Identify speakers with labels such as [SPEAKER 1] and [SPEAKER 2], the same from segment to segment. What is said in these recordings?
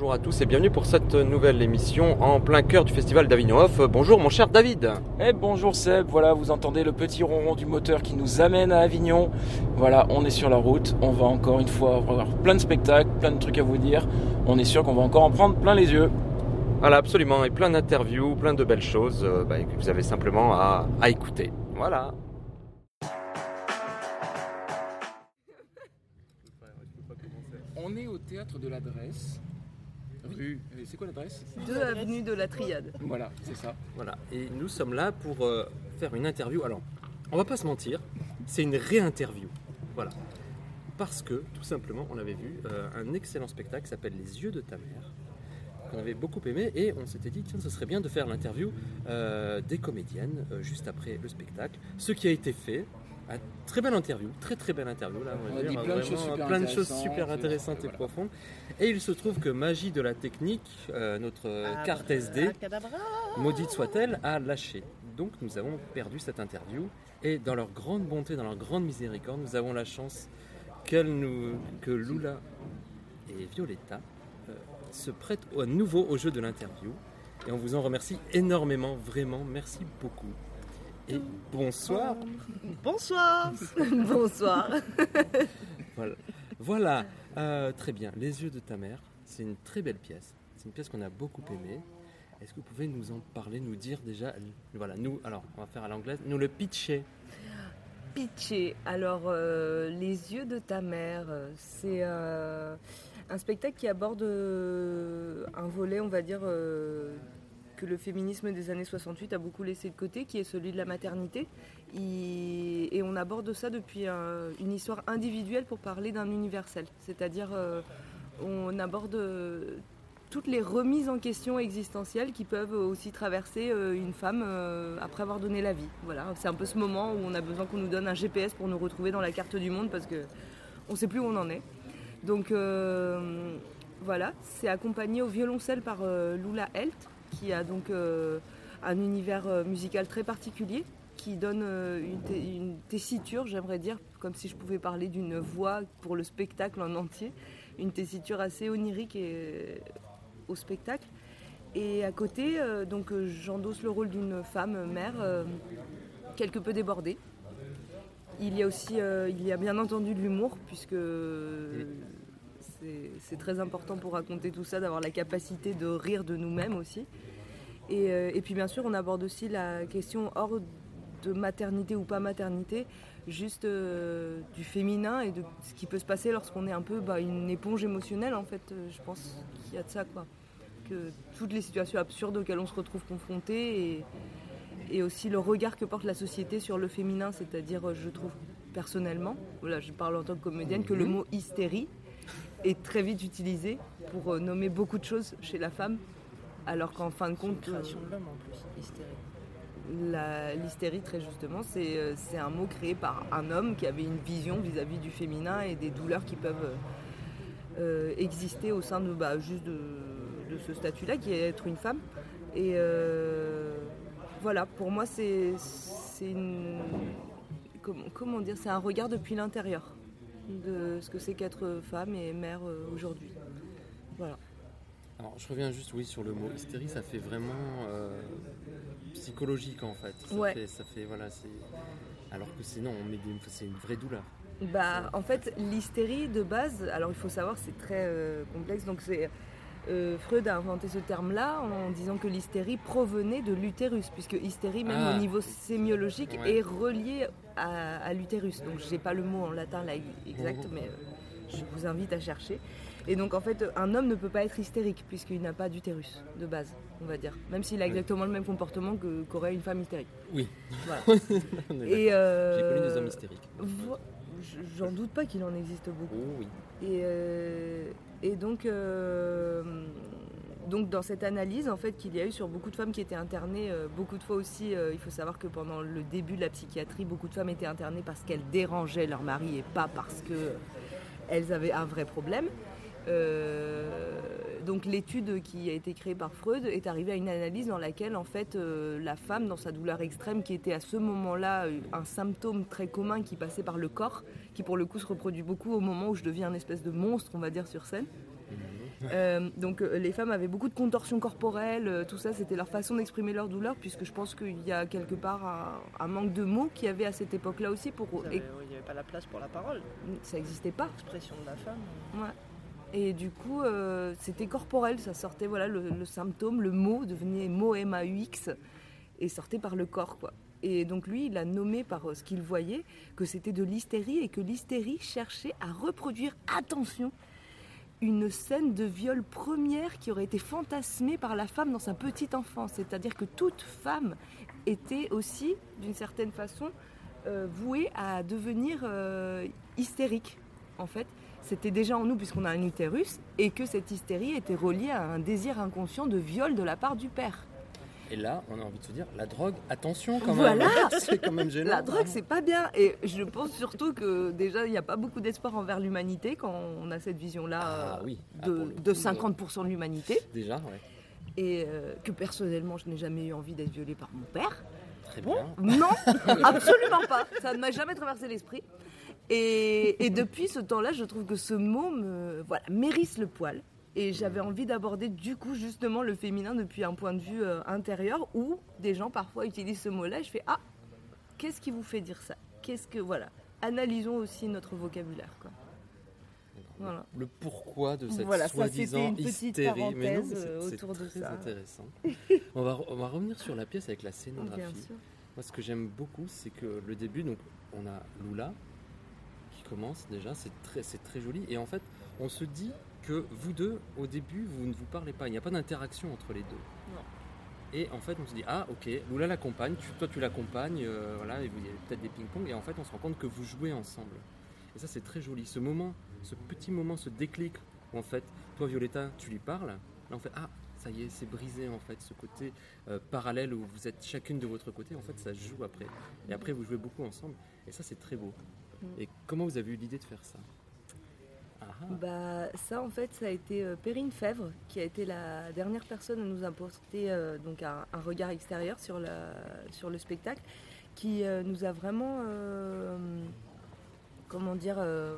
[SPEAKER 1] Bonjour à tous et bienvenue pour cette nouvelle émission en plein cœur du festival d'Avignon Off. Bonjour mon cher David.
[SPEAKER 2] Eh bonjour Seb, voilà vous entendez le petit ronron du moteur qui nous amène à Avignon. Voilà, on est sur la route, on va encore une fois avoir plein de spectacles, plein de trucs à vous dire. On est sûr qu'on va encore en prendre plein les yeux.
[SPEAKER 1] Voilà, absolument, et plein d'interviews, plein de belles choses euh, bah, que vous avez simplement à, à écouter. Voilà.
[SPEAKER 2] On est au théâtre de l'adresse, rue. C'est quoi l'adresse?
[SPEAKER 3] 2 avenue de la Triade.
[SPEAKER 2] Voilà, c'est ça.
[SPEAKER 1] Voilà, et nous sommes là pour euh, faire une interview. Alors, on va pas se mentir, c'est une réinterview. Voilà. Parce que, tout simplement, on avait vu euh, un excellent spectacle qui s'appelle Les yeux de ta mère, qu'on avait beaucoup aimé, et on s'était dit, tiens, ce serait bien de faire l'interview euh, des comédiennes euh, juste après le spectacle. Ce qui a été fait. Un très belle interview, très très belle interview là, on
[SPEAKER 2] a dit plein de choses super
[SPEAKER 1] plein de choses
[SPEAKER 2] intéressantes,
[SPEAKER 1] super intéressantes et
[SPEAKER 2] voilà.
[SPEAKER 1] profondes. Et il se trouve que Magie de la technique, euh, notre
[SPEAKER 3] Ah,
[SPEAKER 1] carte SD, maudite soit-elle, a lâché. Donc nous avons perdu cette interview et dans leur grande bonté, dans leur grande miséricorde, nous avons la chance nous, que Lula et Violetta euh, se prêtent à nouveau au jeu de l'interview. Et on vous en remercie énormément, vraiment, merci beaucoup. Et bonsoir.
[SPEAKER 3] Bonsoir Bonsoir
[SPEAKER 1] Voilà, voilà. Euh, très bien. Les yeux de ta mère, c'est une très belle pièce. C'est une pièce qu'on a beaucoup aimée. Est-ce que vous pouvez nous en parler, nous dire déjà, voilà, nous, alors, on va faire à l'anglaise, nous le pitcher.
[SPEAKER 3] Pitché. Alors, euh, Les yeux de ta mère, euh, c'est euh, un spectacle qui aborde un volet, on va dire, que le féminisme des années 68 a beaucoup laissé de côté, qui est celui de la maternité. Et on aborde ça depuis un- une histoire individuelle pour parler d'un universel. C'est-à-dire, euh, on aborde euh, toutes les remises en question existentielles qui peuvent aussi traverser euh, une femme après avoir donné la vie. Voilà, c'est un peu ce moment où on a besoin qu'on nous donne un GPS pour nous retrouver dans la carte du monde parce que on sait plus où on en est. Donc voilà, c'est accompagné au violoncelle par Lula Helt qui a donc euh, un univers euh, musical très particulier qui donne euh, une, tessiture, j'aimerais dire, comme si je pouvais parler d'une voix pour le spectacle en entier, une tessiture assez onirique au spectacle. Et à côté, donc j'endosse le rôle d'une femme mère quelque peu débordée. Il y a aussi, il y a bien entendu de l'humour puisque c'est- très important pour raconter tout ça d'avoir la capacité de rire de nous-mêmes aussi. Et, euh, et puis bien sûr, on aborde aussi la question hors de maternité ou pas maternité, juste euh, du féminin et de ce qui peut se passer lorsqu'on est un peu bah, une éponge émotionnelle en fait. euh, je pense qu'il y a de ça quoi. Que toutes les situations absurdes auxquelles on se retrouve confronté et, et aussi le regard que porte la société sur le féminin, c'est-à-dire je trouve personnellement, voilà, je parle en tant que comédienne, que le mot hystérie est très vite utilisé pour euh, nommer beaucoup de choses chez la femme, alors qu'en fin de compte, euh,
[SPEAKER 4] création de l'homme en plus, hystérie.
[SPEAKER 3] la- L'hystérie, très justement, c'est euh, c'est un mot créé par un homme qui avait une vision vis-à-vis du féminin et des douleurs qui peuvent euh, euh, exister au sein de, bah, juste de, de ce statut-là, qui est être une femme. Et euh, voilà, pour moi, c'est c'est une. Comment, comment dire C'est un regard depuis l'intérieur de ce que c'est qu'être femme et mère euh, aujourd'hui. Voilà.
[SPEAKER 1] Alors, je reviens juste, oui, sur le mot hystérie, ça fait vraiment euh, psychologique en fait. Ça
[SPEAKER 3] Ouais.
[SPEAKER 1] fait, ça fait, voilà. Alors que sinon, on met c'est une vraie douleur.
[SPEAKER 3] Bah, en fait, l'hystérie de base, alors il faut savoir c'est très euh, complexe. Donc, c'est euh, Freud a inventé ce terme-là en disant que l'hystérie provenait de l'utérus, puisque hystérie, même
[SPEAKER 1] Ah.
[SPEAKER 3] au niveau sémiologique,
[SPEAKER 1] Ouais.
[SPEAKER 3] est reliée à, à l'utérus. Donc, j'ai pas le mot en latin là exact,
[SPEAKER 1] Mhm.
[SPEAKER 3] mais euh, je vous invite à chercher. Et donc, en fait, un homme ne peut pas être hystérique puisqu'il n'a pas d'utérus de base, on va dire. Même s'il a
[SPEAKER 1] Oui.
[SPEAKER 3] exactement le même comportement que- qu'aurait une femme hystérique.
[SPEAKER 1] Oui.
[SPEAKER 3] Voilà. Et euh,
[SPEAKER 1] J'ai connu des hommes hystériques.
[SPEAKER 3] vo- J'en doute pas qu'il en existe beaucoup.
[SPEAKER 1] Oh oui.
[SPEAKER 3] Et, euh, et donc, euh, donc, dans cette analyse en fait, qu'il y a eu sur beaucoup de femmes qui étaient internées, euh, beaucoup de fois aussi, euh, il faut savoir que pendant le début de la psychiatrie, beaucoup de femmes étaient internées parce qu'elles dérangeaient leur mari et pas parce qu'elles avaient un vrai problème. Euh, donc l'étude qui a été créée par Freud est arrivée à une analyse dans laquelle en fait euh, la femme dans sa douleur extrême qui était à ce moment-là euh, un symptôme très commun qui passait par le corps qui pour le coup se reproduit beaucoup au moment où je deviens une espèce de monstre on va dire sur scène Euh, donc euh, les femmes avaient beaucoup de contorsions corporelles, euh, tout ça, c'était leur façon d'exprimer leur douleur, puisque je pense qu'il y a quelque part un, un manque de mots qu'il y avait à cette époque-là aussi. Pour,
[SPEAKER 4] Il n'y avait, avait pas la place pour la parole,
[SPEAKER 3] ça n'existait pas.
[SPEAKER 4] l'expression de la femme.
[SPEAKER 3] Ouais. Et du coup, euh, c'était corporel, ça sortait, voilà, le, symptôme, le mot devenait mot et sortait par le corps. Et donc lui, il a nommé par euh, ce qu'il voyait que c'était de l'hystérie et que l'hystérie cherchait à reproduire, attention, une scène de viol première qui aurait été fantasmée par la femme dans sa petite enfance. C'est-à-dire que toute femme était aussi, d'une certaine façon, euh, vouée à devenir hystérique, en fait c'était déjà en nous puisqu'on a un utérus et que cette hystérie était reliée à un désir inconscient de viol de la part du père.
[SPEAKER 1] Et là, on a envie de se dire, la drogue, attention quand même.
[SPEAKER 3] Voilà.
[SPEAKER 1] c'est quand même gênant.
[SPEAKER 3] La drogue, c'est pas bien. Et je pense surtout que déjà, il n'y a pas beaucoup d'espoir envers l'humanité quand on a cette vision-là
[SPEAKER 1] Ah
[SPEAKER 3] euh,
[SPEAKER 1] oui. Ah,
[SPEAKER 3] de,
[SPEAKER 1] pour le
[SPEAKER 3] de
[SPEAKER 1] coup,
[SPEAKER 3] 50% de l'humanité.
[SPEAKER 1] Déjà, ouais.
[SPEAKER 3] Et euh, que personnellement, je n'ai jamais eu envie d'être violée par mon père.
[SPEAKER 1] Très
[SPEAKER 3] Bon,
[SPEAKER 1] bien.
[SPEAKER 3] non, absolument pas. Ça ne m'a jamais traversé l'esprit. Et, et depuis ce temps-là, je trouve que ce mot me voilà, mérisse le poil. Et j'avais envie d'aborder du coup justement le féminin depuis un point de vue euh, intérieur où des gens parfois utilisent ce mot-là et je fais ah qu'est-ce qui vous fait dire ça? Qu'est-ce que voilà Analysons aussi notre vocabulaire quoi. Voilà.
[SPEAKER 1] Le pourquoi de cette
[SPEAKER 3] Voilà,
[SPEAKER 1] soi-disant hystérie. Mais non, c'est-
[SPEAKER 3] euh,
[SPEAKER 1] c'est
[SPEAKER 3] autour de
[SPEAKER 1] très
[SPEAKER 3] ça.
[SPEAKER 1] intéressant. on, va, on va revenir sur la pièce avec la scénographie. Moi, ce que j'aime beaucoup, c'est que le début, donc, on a Lula commence déjà, c'est très, très joli. Et en fait, on se dit que vous deux, au début, vous ne vous parlez pas. Il n'y a pas d'interaction entre les deux.
[SPEAKER 4] Non.
[SPEAKER 1] Et en fait, on se dit, ah, ok, Lula l'accompagne, toi tu l'accompagnes, euh, voilà, et vous- il y a peut-être des ping-pong. Et en fait, on se rend compte que vous jouez ensemble. Et ça, c'est très joli. Ce moment, ce petit moment, ce déclic où en fait, toi, Violetta, tu lui parles. Là, on fait, ah, ça y est, c'est brisé en fait, ce côté euh, parallèle où vous êtes chacune de votre côté. En fait, ça se joue après. Et après, vous jouez beaucoup ensemble. Et ça, c'est très beau. Et comment vous avez eu l'idée de faire ça? Ah, ah.
[SPEAKER 3] Bah, ça, en fait, ça a été euh, Perrine Fèvre qui a été la dernière personne à nous apporter euh, donc un, un regard extérieur sur, la, sur le spectacle, qui euh, nous a vraiment, euh, comment dire, euh,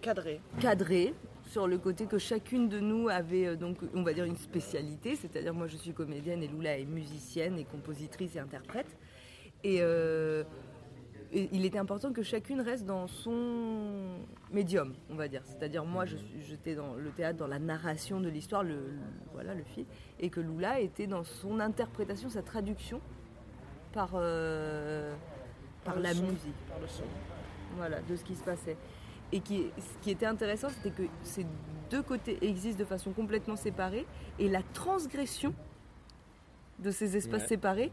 [SPEAKER 4] Cadré.
[SPEAKER 3] cadré sur le côté que chacune de nous avait euh, donc on va dire une spécialité, c'est-à-dire moi je suis comédienne et Lula est musicienne et compositrice et interprète. Et, euh, et il était important que chacune reste dans son médium, on va dire. C'est-à-dire moi je suis- j'étais dans le théâtre, dans la narration de l'histoire, le, le- voilà le fil, et que Lula était dans son interprétation, sa traduction par euh, par, la
[SPEAKER 4] son.
[SPEAKER 3] musique
[SPEAKER 4] Par le son.
[SPEAKER 3] voilà, de ce qui se passait. Et qui, ce qui était intéressant, c'était que ces deux côtés existent de façon complètement séparée, et la transgression de ces espaces
[SPEAKER 1] Ouais.
[SPEAKER 3] séparés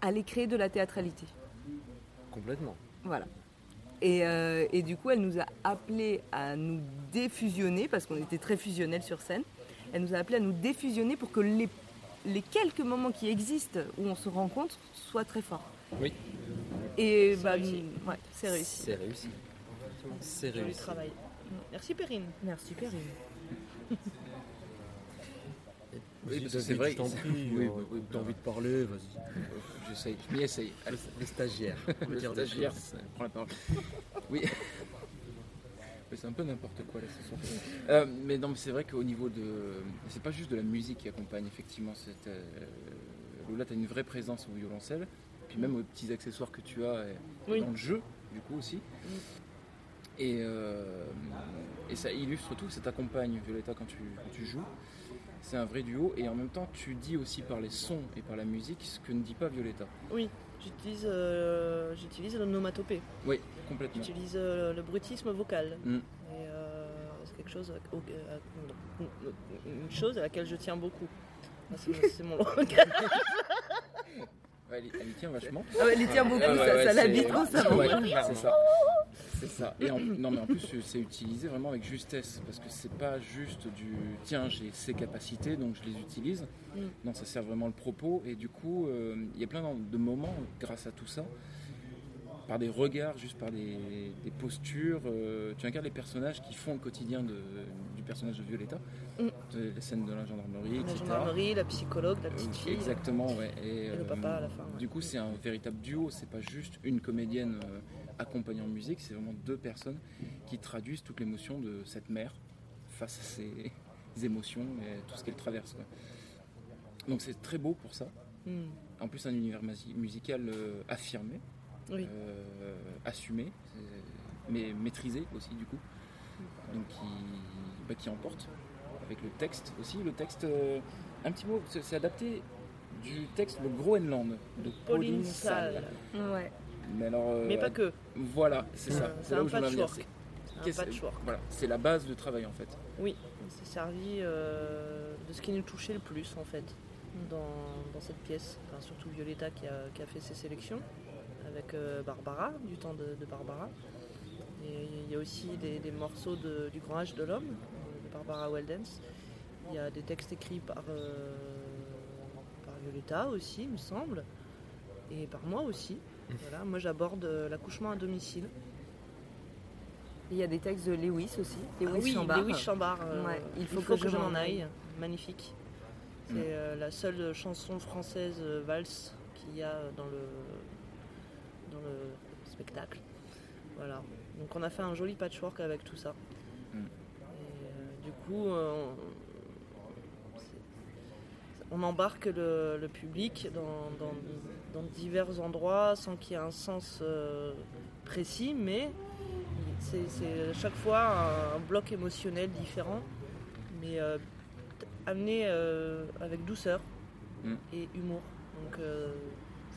[SPEAKER 3] allait créer de la théâtralité.
[SPEAKER 1] Complètement.
[SPEAKER 3] Voilà. Et, euh, et du coup, elle nous a appelé à nous défusionner, parce qu'on était très fusionnels sur scène. Elle nous a appelé à nous défusionner pour que les, les quelques moments qui existent où on se rencontre soient très forts.
[SPEAKER 1] Oui.
[SPEAKER 3] Et
[SPEAKER 4] C'est
[SPEAKER 3] bah,
[SPEAKER 4] réussi.
[SPEAKER 3] ouais, c'est réussi.
[SPEAKER 1] C'est réussi. C'est réussi.
[SPEAKER 4] Merci Perrine.
[SPEAKER 3] Merci Perrine.
[SPEAKER 2] Oui,
[SPEAKER 1] Vas-y,
[SPEAKER 2] parce que c'est vrai
[SPEAKER 1] prie,
[SPEAKER 2] Oui,
[SPEAKER 1] euh,
[SPEAKER 2] oui, oui,
[SPEAKER 1] t'as envie de parler, vas-y.
[SPEAKER 2] J'essaye, je m'y essaye.
[SPEAKER 1] Le, le stagiaire. on peut
[SPEAKER 2] Le
[SPEAKER 1] dire des
[SPEAKER 2] stagiaire,
[SPEAKER 1] choses.
[SPEAKER 2] ça prend la parole. Oui. C'est un peu n'importe quoi là ce soir. Euh, mais non, mais c'est vrai qu'au niveau de. C'est pas juste de la musique qui accompagne effectivement cette. Euh... Lola, t'as une vraie présence au violoncelle, puis même aux petits accessoires que tu as euh,
[SPEAKER 4] Oui.
[SPEAKER 2] dans le jeu, du coup aussi. Et, euh, et ça illustre tout, ça t'accompagne, Violetta, quand tu, quand tu joues. C'est un vrai duo, et en même temps, tu dis aussi par les sons et par la musique ce que ne dit pas Violetta.
[SPEAKER 4] Oui, j'utilise euh, j'utilise le nomatopée.
[SPEAKER 2] Oui, complètement.
[SPEAKER 4] J'utilise euh, le brutisme vocal.
[SPEAKER 2] Mm.
[SPEAKER 4] Euh, c'est quelque chose, au- euh, à- une chose à laquelle je tiens beaucoup. C'est mon.
[SPEAKER 2] Ouais, elle, elle y tient vachement.
[SPEAKER 3] Ah ouais, elle y tient beaucoup,
[SPEAKER 2] ouais,
[SPEAKER 3] ça, ça l'habite constamment.
[SPEAKER 2] Ouais, c'est ça. C'est ça. Et en, non, mais en plus, c'est utilisé vraiment avec justesse parce que c'est pas juste du tiens, j'ai ces capacités donc je les utilise.
[SPEAKER 4] Mm.
[SPEAKER 2] Non, ça sert vraiment le propos. Et du coup, euh, il y a plein de moments grâce à tout ça, par des regards, juste par des, des postures. euh, tu incarnes les personnages qui font le quotidien de- du personnage de Violetta,
[SPEAKER 4] Mm.
[SPEAKER 2] de- les scènes de la gendarmerie,
[SPEAKER 4] La
[SPEAKER 2] etc.
[SPEAKER 4] gendarmerie, la psychologue, la petite
[SPEAKER 2] Euh,
[SPEAKER 4] fille.
[SPEAKER 2] Exactement, ouais. Et,
[SPEAKER 4] Et le
[SPEAKER 2] euh,
[SPEAKER 4] papa à la fin. ouais.
[SPEAKER 2] Du coup, c'est un véritable duo. C'est pas juste une comédienne euh, accompagnée en musique. C'est vraiment deux personnes qui traduisent toute l'émotion de cette mère face à ses émotions et tout ce qu'elle traverse. quoi. Donc c'est très beau pour ça.
[SPEAKER 4] Hmm.
[SPEAKER 2] En plus, un univers musical euh, affirmé,
[SPEAKER 4] Oui.
[SPEAKER 2] euh, assumé, mais maîtrisé aussi du coup. Donc qui, bah, qui emporte avec le texte aussi. Le texte, euh, un petit mot, c'est adapté du texte Le Groenland de
[SPEAKER 4] Pauline
[SPEAKER 2] Pauline Salle.
[SPEAKER 3] Ouais.
[SPEAKER 2] Mais alors, euh,
[SPEAKER 4] Mais pas que.
[SPEAKER 2] Voilà, c'est ça.
[SPEAKER 4] C'est
[SPEAKER 2] là
[SPEAKER 4] un
[SPEAKER 2] où je venir. C'est-. Voilà, la base de travail en fait.
[SPEAKER 4] Oui, on s'est servi euh, de ce qui nous touchait le plus en fait dans, dans cette pièce. Enfin, surtout Violetta qui a, qui a fait ses sélections avec euh, Barbara, du temps de, de Barbara. Et il y a aussi des, des morceaux de- du Grand Âge de l'Homme, euh, de Barbara Weldens. Il y a des textes écrits par, euh, par Violetta aussi, il me semble, et par moi aussi. Voilà, moi j'aborde l'accouchement à domicile.
[SPEAKER 3] Il y a des textes de Lewis aussi. Lewis
[SPEAKER 4] Ah oui,
[SPEAKER 3] Chambard.
[SPEAKER 4] Lewis Chambard. euh,
[SPEAKER 3] Ouais,
[SPEAKER 4] il faut, que, je m'en aille. Magnifique. C'est
[SPEAKER 2] Mm.
[SPEAKER 4] euh, la seule chanson française valse qu'il y a dans le, dans le spectacle. Voilà. Donc on a fait un joli patchwork avec tout ça.
[SPEAKER 2] Mm.
[SPEAKER 4] Et, euh, du coup, euh, on, embarque le, le public dans, dans- dans divers endroits sans qu'il y ait un sens euh, précis, mais c'est chaque fois un bloc émotionnel différent, mais amené avec douceur
[SPEAKER 2] Mm.
[SPEAKER 4] et humour. Donc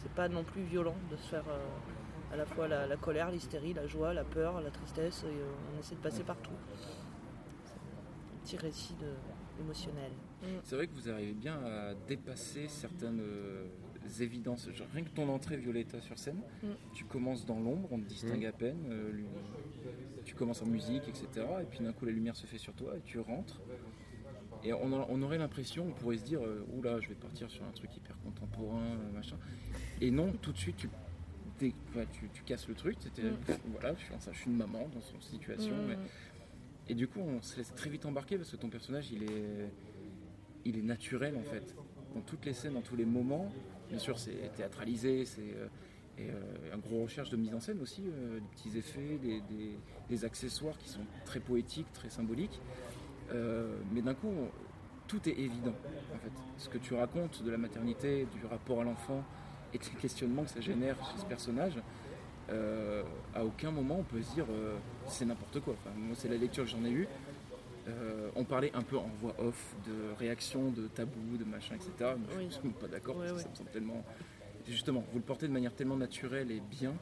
[SPEAKER 4] c'est pas non plus violent de se faire euh, à la fois la, la colère, l'hystérie, la joie, la peur, la tristesse, et euh, on essaie de passer partout. C'est un petit récit de- émotionnel.
[SPEAKER 2] C'est vrai que vous arrivez bien à dépasser certaines euh, évidences. Genre, rien que ton entrée Violetta sur scène,
[SPEAKER 4] Mm.
[SPEAKER 2] tu commences dans l'ombre, on te distingue à peine. euh, tu commences en musique, etc. Et puis d'un coup, la lumière se fait sur toi et tu rentres. Et on, a- on aurait l'impression, on pourrait se dire, euh, oula, je vais partir sur un truc hyper contemporain, euh, machin. Et non, tout de suite, tu, casses le truc. c'était-
[SPEAKER 4] Mm.
[SPEAKER 2] Voilà, je suis, en- je suis une maman dans son situation.
[SPEAKER 4] Mm.
[SPEAKER 2] mais- et du coup, on se laisse très vite embarquer parce que ton personnage, il est, il est naturel en fait. Dans toutes les scènes, dans tous les moments, bien sûr, c'est théâtralisé, c'est euh, et, euh, un gros recherche de mise en scène aussi, euh, des petits effets, des, des- des accessoires qui sont très poétiques, très symboliques. Euh, mais d'un coup, on- tout est évident en fait. Ce que tu racontes de la maternité, du rapport à l'enfant et des questionnements que ça génère chez ce personnage. euh, à aucun moment on peut se dire euh, c'est n'importe quoi. Enfin, moi, c'est la lecture que j'en ai eue. Euh, on parlait un peu en voix off de réaction, de tabou, de machin, etc.
[SPEAKER 4] Oui.
[SPEAKER 2] Je suis pas d'accord
[SPEAKER 4] Ouais,
[SPEAKER 2] parce que
[SPEAKER 4] ouais.
[SPEAKER 2] ça me semble tellement. Justement, vous le portez de manière tellement naturelle et bien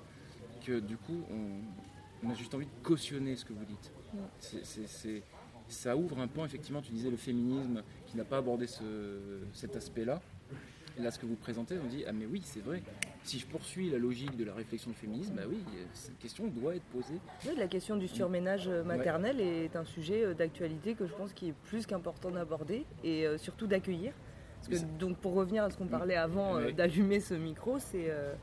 [SPEAKER 2] que du coup, on, on a juste envie de cautionner ce que vous dites.
[SPEAKER 4] Ouais.
[SPEAKER 2] C'est- ça ouvre un pan, effectivement, tu disais le féminisme qui n'a pas abordé ce- cet aspect-là. Et là, ce que vous présentez, on dit Ah, mais oui, c'est vrai. Si je poursuis la logique de la réflexion du féminisme, bah oui, cette question doit être posée.
[SPEAKER 3] Oui, la question du surménage euh, maternel est un sujet euh, d'actualité que je pense qui est plus qu'important d'aborder et euh, surtout d'accueillir. Parce que,
[SPEAKER 2] Mais
[SPEAKER 3] donc pour revenir à ce qu'on parlait avant euh,
[SPEAKER 2] Ouais.
[SPEAKER 3] d'allumer ce micro, c'est euh,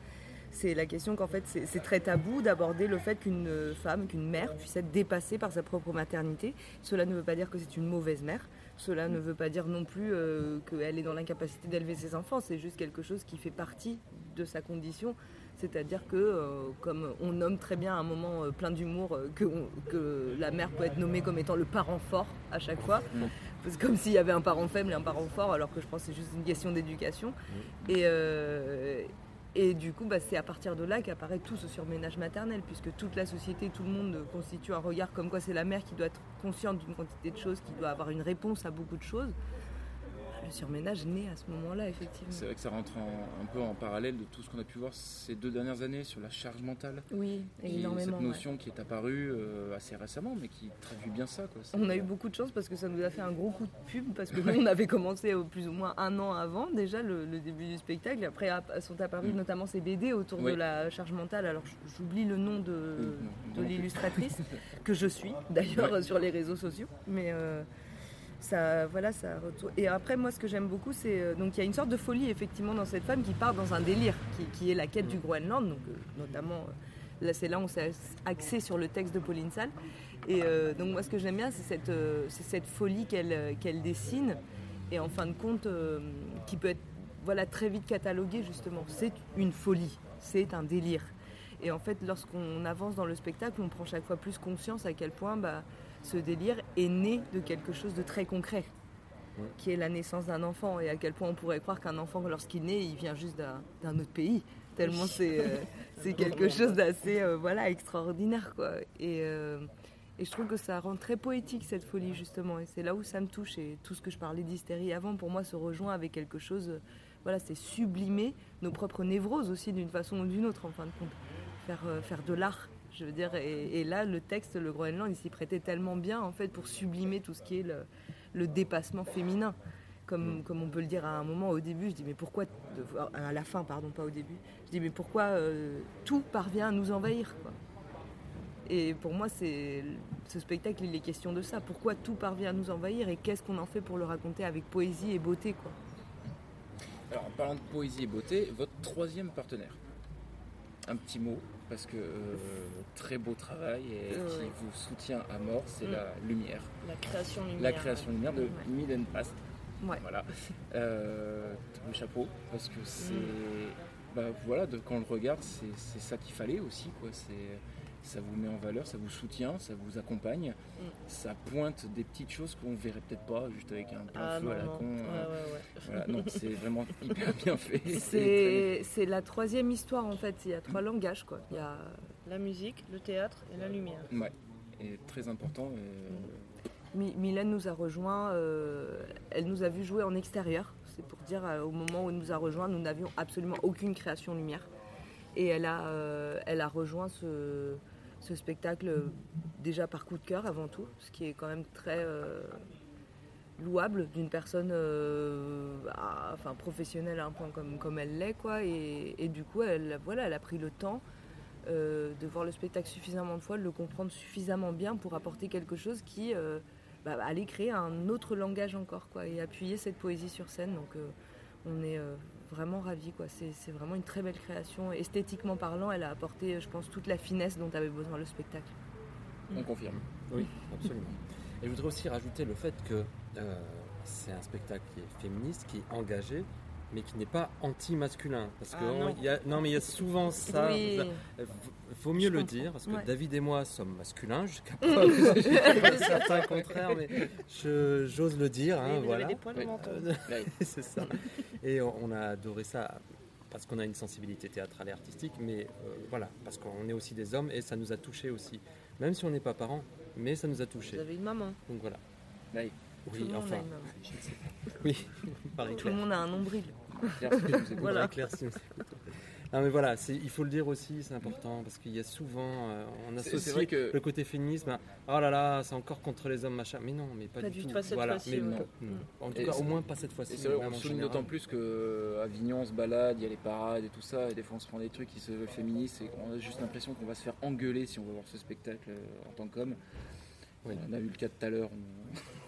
[SPEAKER 3] c'est la question qu'en fait c'est très tabou d'aborder le fait qu'une femme, qu'une mère puisse être dépassée par sa propre maternité. Cela ne veut pas dire que c'est une mauvaise mère. Cela ne veut pas dire non plus euh, qu'elle est dans l'incapacité d'élever ses enfants. C'est juste quelque chose qui fait partie de sa condition. C'est-à-dire que, euh, comme on nomme très bien à un moment euh, plein d'humour que, la mère peut être nommée comme étant le parent fort à chaque fois, c'est comme s'il y avait un parent faible et un parent fort, alors que je pense que c'est juste une question d'éducation. Et, et du coup, bah, c'est à partir de là qu'apparaît tout ce surménage maternel, puisque toute la société, tout le monde constitue un regard comme quoi c'est la mère qui doit être consciente d'une quantité de choses, qui doit avoir une réponse à beaucoup de choses. Surménage naît à ce moment-là, effectivement.
[SPEAKER 2] C'est vrai que ça rentre en- un peu en parallèle de tout ce qu'on a pu voir ces deux dernières années sur la charge mentale.
[SPEAKER 3] Oui,
[SPEAKER 2] Qui
[SPEAKER 3] énormément.
[SPEAKER 2] cette
[SPEAKER 3] ouais.
[SPEAKER 2] notion qui est apparue euh, assez récemment, mais qui traduit bien ça. Quoi.
[SPEAKER 3] On a eu beaucoup de chance parce que ça nous a fait un gros coup de pub parce que nous on avait commencé au plus ou moins un an avant déjà le, le début du spectacle. Et après ap- sont apparus
[SPEAKER 2] Mm.
[SPEAKER 3] notamment ces BD autour
[SPEAKER 2] Oui.
[SPEAKER 3] de la charge mentale. Alors j'oublie le nom de, l'illustratrice que je suis d'ailleurs
[SPEAKER 2] Ouais.
[SPEAKER 3] sur les réseaux sociaux. Mais euh, Et après moi ce que j'aime beaucoup c'est euh, donc il y a une sorte de folie effectivement dans cette femme qui part dans un délire qui, est la quête du Groenland. Donc euh, notamment euh, là c'est là où on s'est axé sur le texte de Pauline Salle. Et donc moi ce que j'aime bien c'est cette, folie qu'elle dessine et en fin de compte qui peut être voilà, très vite cataloguée justement. C'est une folie, c'est un délire. Et en fait lorsqu'on avance dans le spectacle on prend chaque fois plus conscience à quel point bah, ce délire est né de quelque chose de très concret,
[SPEAKER 1] Ouais.
[SPEAKER 3] qui est la naissance d'un enfant. Et à quel point on pourrait croire qu'un enfant, lorsqu'il naît, il vient juste d'un autre pays. Tellement c'est euh, c'est quelque chose d'assez euh, voilà, extraordinaire. Quoi. Et, euh, et je trouve que ça rend très poétique cette folie, justement. Et c'est là où ça me touche. Et tout ce que je parlais d'hystérie avant, pour moi, se rejoint avec quelque chose. voilà, c'est sublimer nos propres névroses aussi, d'une façon ou d'une autre, en fin de compte. Faire, faire de l'art, je veux dire. Et, et là, le texte, le Groenland, il s'y prêtait tellement bien, en fait, pour sublimer tout ce qui est le, le dépassement féminin. Comme, comme on peut le dire à un moment au début, je dis mais pourquoi, à la fin pardon, pas au début, je dis mais pourquoi euh, tout parvient à nous envahir quoi. Et pour moi, c'est ce spectacle, il est question de ça. Pourquoi tout parvient à nous envahir et qu'est-ce qu'on en fait pour le raconter avec poésie et beauté quoi.
[SPEAKER 2] Alors, en parlant de poésie et beauté, votre troisième partenaire. Un petit mot, parce que euh, très beau travail et qui vous soutient à mort, c'est
[SPEAKER 4] Mm.
[SPEAKER 2] la lumière.
[SPEAKER 4] La création lumière.
[SPEAKER 2] La création lumière de
[SPEAKER 3] Ouais.
[SPEAKER 2] Miden Past.
[SPEAKER 3] Ouais.
[SPEAKER 2] Voilà. Euh, le chapeau, parce que c'est.
[SPEAKER 3] Mm.
[SPEAKER 2] Bah voilà, de, quand on le regarde, c'est c'est ça qu'il fallait aussi. Quoi. C'est- Ça vous met en valeur, ça vous soutient, ça vous accompagne.
[SPEAKER 3] Mm.
[SPEAKER 2] Ça pointe des petites choses qu'on verrait peut-être pas juste avec un plan
[SPEAKER 4] Ah
[SPEAKER 2] feu
[SPEAKER 4] non,
[SPEAKER 2] à la con.
[SPEAKER 4] Ouais,
[SPEAKER 2] euh,
[SPEAKER 4] ouais, ouais.
[SPEAKER 2] voilà. Non, c'est vraiment hyper bien fait.
[SPEAKER 3] C'est la troisième histoire en fait. Il y a trois langages quoi. Il y a
[SPEAKER 4] La musique, le théâtre et la lumière.
[SPEAKER 2] Ouais, et très important. et-
[SPEAKER 3] Mi- Mylène nous a rejoint, euh, elle nous a vu jouer en extérieur. C'est pour dire, euh, au moment où elle nous a rejoint, nous n'avions absolument aucune création lumière. Et elle a, euh, elle a rejoint ce, ce spectacle euh, déjà par coup de cœur avant tout, ce qui est quand même très euh, louable d'une personne euh, enfin, professionnelle à un point comme, comme elle l'est. Quoi. Et, du coup, elle, voilà, elle a pris le temps de voir le spectacle suffisamment de fois, de le comprendre suffisamment bien pour apporter quelque chose qui bah, allait créer un autre langage encore quoi, et appuyer cette poésie sur scène. Donc on est vraiment ravis. quoi. C'est c'est vraiment une très belle création. Esthétiquement parlant, elle a apporté, je pense, toute la finesse dont avait besoin le spectacle.
[SPEAKER 2] On confirme.
[SPEAKER 1] Oui, absolument. Et je voudrais aussi rajouter le fait que euh, c'est un spectacle qui est féministe, qui est engagé, mais qui n'est pas anti-masculin. Parce que
[SPEAKER 4] Ah,
[SPEAKER 1] on-
[SPEAKER 4] non.
[SPEAKER 1] il y a, non, mais il y a souvent ça.
[SPEAKER 3] Oui.
[SPEAKER 1] Il faut mieux
[SPEAKER 3] Je
[SPEAKER 1] le
[SPEAKER 3] comprends.
[SPEAKER 1] dire, parce que
[SPEAKER 3] Ouais.
[SPEAKER 1] David et moi sommes masculins, jusqu'à preuve de certains contraires, mais je- j'ose le dire. hein,
[SPEAKER 4] vous
[SPEAKER 1] voilà.
[SPEAKER 4] avez des poils
[SPEAKER 2] Oui.
[SPEAKER 4] au menton.
[SPEAKER 1] Euh, c'est ça. Et on on a adoré ça parce qu'on a une sensibilité théâtrale et artistique, mais euh, voilà, parce qu'on est aussi des hommes et ça nous a touchés aussi. Même si on n'est pas parents, mais ça nous a
[SPEAKER 4] Vous
[SPEAKER 1] touchés.
[SPEAKER 4] avez une maman.
[SPEAKER 1] Donc voilà. Oui,
[SPEAKER 3] Tout le monde a
[SPEAKER 1] enfin,
[SPEAKER 3] une maman.
[SPEAKER 2] Je ne sais
[SPEAKER 1] oui,
[SPEAKER 3] Tout le monde a un nombril.
[SPEAKER 2] Que
[SPEAKER 3] Voilà.
[SPEAKER 1] Non mais voilà, il faut le dire aussi, c'est important, parce qu'il y a souvent, euh, on
[SPEAKER 2] C'est-
[SPEAKER 1] associe
[SPEAKER 2] vrai que-
[SPEAKER 1] le côté féminisme à oh là là, c'est encore contre les hommes, machin. Mais non, mais pas,
[SPEAKER 3] Pas
[SPEAKER 1] du tout.
[SPEAKER 4] Pas cette
[SPEAKER 1] voilà,
[SPEAKER 4] fois-ci,
[SPEAKER 1] mais
[SPEAKER 4] ouais.
[SPEAKER 1] non, non. En tout
[SPEAKER 2] Et
[SPEAKER 1] cas, au moins pas cette fois-ci.
[SPEAKER 2] On
[SPEAKER 1] en
[SPEAKER 2] souligne d'autant plus qu'à Avignon, on se balade, il y a les parades et tout ça, et des fois on se prend des trucs qui se veulent féministes, et on a juste l'impression qu'on va se faire engueuler si on va voir ce spectacle euh, en tant qu'homme.
[SPEAKER 1] Oui.
[SPEAKER 2] On a vu le cas tout à l'heure,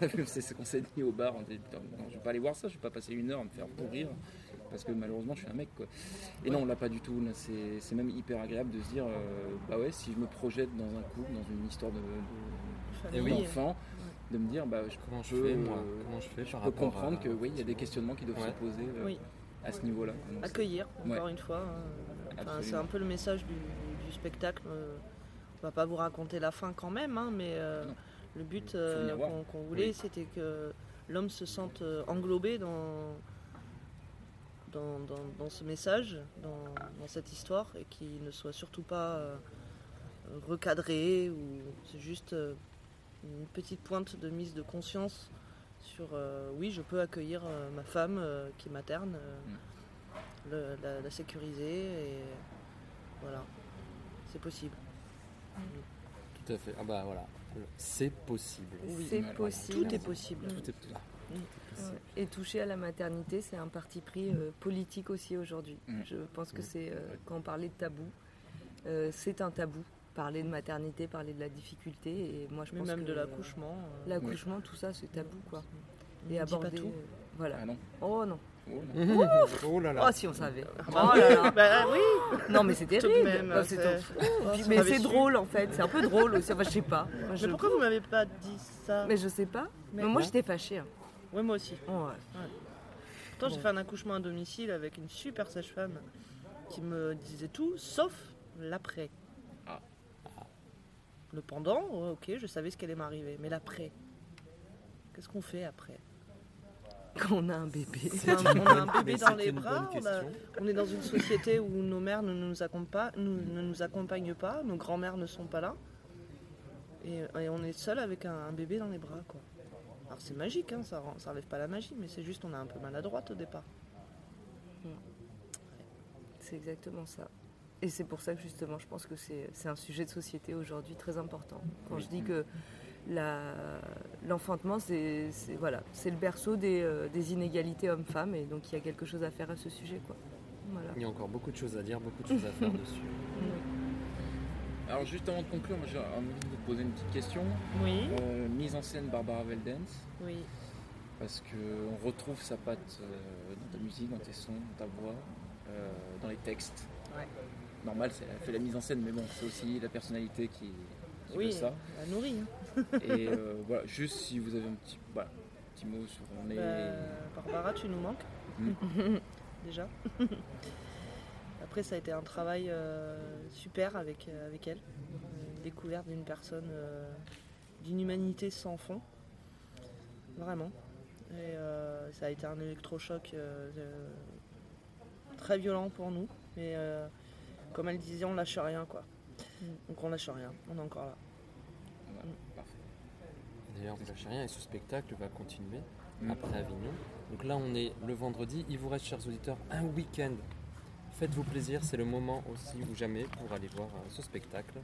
[SPEAKER 2] on- c'est ce qu'on s'est dit au bar, on dit non, je vais pas aller voir ça, je vais pas passer une heure à me faire pourrir, parce que malheureusement je suis un mec quoi. Et non, on l'a pas du tout, là, c'est même hyper agréable de se dire, euh, bah ouais, si je me projette dans un couple, dans une histoire de, de-
[SPEAKER 4] Famille.
[SPEAKER 1] oui.
[SPEAKER 2] d'enfant, de me dire, bah je
[SPEAKER 1] Comment je
[SPEAKER 2] peux,
[SPEAKER 1] fais, moi
[SPEAKER 2] euh,
[SPEAKER 1] Comment je fais
[SPEAKER 2] je
[SPEAKER 1] par
[SPEAKER 2] peux
[SPEAKER 1] rapport
[SPEAKER 2] comprendre
[SPEAKER 1] à-
[SPEAKER 2] que oui, il y a des questionnements qui doivent
[SPEAKER 1] Ouais.
[SPEAKER 2] se poser euh,
[SPEAKER 4] Oui.
[SPEAKER 2] à ce niveau-là.
[SPEAKER 4] Accueillir, encore
[SPEAKER 2] Ouais.
[SPEAKER 4] une fois. hein. Enfin, c'est un peu le message du, du spectacle. on va pas vous raconter la fin quand même, hein, mais euh, le but euh, qu'on voulait,
[SPEAKER 2] Oui.
[SPEAKER 4] c'était que l'homme se sente englobé dans, dans, dans- dans ce message, dans, dans cette histoire, et qu'il ne soit surtout pas euh, recadré, ou c'est juste euh, une petite pointe de mise de conscience sur euh, oui, je peux accueillir euh, ma femme euh, qui est materne, euh,
[SPEAKER 2] Mm.
[SPEAKER 4] le- la, la sécuriser, et voilà, c'est possible.
[SPEAKER 1] Tout à fait. Ah bah voilà, c'est possible.
[SPEAKER 4] Oui.
[SPEAKER 3] C'est
[SPEAKER 2] Voilà.
[SPEAKER 3] possible.
[SPEAKER 4] Tout est possible.
[SPEAKER 1] Tout est ah,
[SPEAKER 4] Mm.
[SPEAKER 3] Ouais. Et toucher à la maternité, c'est un parti pris euh, politique aussi aujourd'hui.
[SPEAKER 2] Mm.
[SPEAKER 3] Je pense que
[SPEAKER 1] Mm.
[SPEAKER 3] c'est, euh, quand on parlait de tabou, euh, c'est un tabou. Parler de maternité, parler de la difficulté. Et moi, je
[SPEAKER 4] Mais
[SPEAKER 3] pense
[SPEAKER 4] même
[SPEAKER 3] que
[SPEAKER 4] de l'accouchement. euh,
[SPEAKER 3] l'accouchement, tout ça, c'est tabou, quoi.
[SPEAKER 4] on
[SPEAKER 3] Et aborder.
[SPEAKER 4] pas tout.
[SPEAKER 3] euh, voilà.
[SPEAKER 2] Ah non.
[SPEAKER 3] Oh non.
[SPEAKER 2] Oh, non.
[SPEAKER 1] Oh là
[SPEAKER 3] Oh,
[SPEAKER 1] là.
[SPEAKER 3] si on savait.
[SPEAKER 4] Ah
[SPEAKER 3] Oh là là.
[SPEAKER 4] Bah oui,
[SPEAKER 3] Non, mais c'est terrible.
[SPEAKER 4] même.
[SPEAKER 3] Bah, c'est
[SPEAKER 4] Oh,
[SPEAKER 3] mais c'est
[SPEAKER 4] su.
[SPEAKER 3] drôle en fait. C'est un peu drôle aussi. Enfin, je sais pas. Moi,
[SPEAKER 4] Mais
[SPEAKER 3] je-
[SPEAKER 4] pourquoi vous m'avez pas dit ça?
[SPEAKER 3] Mais je sais pas.
[SPEAKER 4] Mais
[SPEAKER 3] Mais moi, j'étais fâchée. hein.
[SPEAKER 4] Ouais, moi aussi.
[SPEAKER 3] Oh, ouais.
[SPEAKER 4] Pourtant, j'ai fait un accouchement à domicile avec une super sage-femme qui me disait tout, sauf l'après. Le pendant, ouais, ok, je savais ce qui allait m'arriver. Mais l'après, qu'est-ce qu'on fait après
[SPEAKER 3] Quand on a un bébé.
[SPEAKER 4] On a un- on a un bébé dans les bras, on, a-
[SPEAKER 1] question.
[SPEAKER 4] on est dans une société où nos mères ne nous, accompagnent, nous- ne nous accompagnent pas, nos grands-mères ne sont pas là. Et, et on est seul avec un, un bébé dans les bras. Quoi. Alors c'est magique, hein, ça, ça enlève pas la magie, mais c'est juste on est un peu maladroite au départ.
[SPEAKER 3] C'est exactement ça. Et c'est pour ça que justement, je pense que c'est c'est un sujet de société aujourd'hui très important. Quand je dis que l'enfantement, c'est voilà, c'est le berceau des, euh, des inégalités hommes-femmes, et donc il y a quelque chose à faire à ce sujet. Quoi. Voilà.
[SPEAKER 1] Il y a encore beaucoup de choses à dire, beaucoup de choses à faire dessus.
[SPEAKER 2] Alors juste avant de conclure, j'ai envie de vous poser une petite question.
[SPEAKER 4] Oui,
[SPEAKER 2] Euh, mise en scène Barbara Veldens,
[SPEAKER 4] oui.
[SPEAKER 2] parce qu'on retrouve sa patte euh, dans ta musique, dans tes sons, dans ta voix, euh, dans les textes.
[SPEAKER 4] Ouais.
[SPEAKER 2] Normal, elle fait la mise en scène, mais bon, c'est aussi la personnalité qui, qui
[SPEAKER 4] Oui,
[SPEAKER 2] veut ça.
[SPEAKER 4] la nourrit. hein.
[SPEAKER 2] Et voilà, juste si vous avez un petit, voilà, petit mot sur on est.
[SPEAKER 4] Bah, Barbara, tu nous manques
[SPEAKER 2] Mm.
[SPEAKER 4] déjà. Après, ça a été un travail euh, super avec, euh, avec elle. Une découverte d'une personne euh, d'une humanité sans fond. Vraiment. Et euh, ça a été un électrochoc euh, euh, très violent pour nous. Mais euh, comme elle disait, on lâche rien quoi. Donc on lâche rien, on est encore là.
[SPEAKER 2] Voilà, parfait.
[SPEAKER 1] D'ailleurs, vous lâchez rien et ce spectacle va continuer
[SPEAKER 2] Mm.
[SPEAKER 1] après Avignon. Donc là, on est le vendredi. Il vous reste, chers auditeurs, un week-end. Faites-vous plaisir, c'est le moment aussi ou jamais pour aller voir euh, ce spectacle.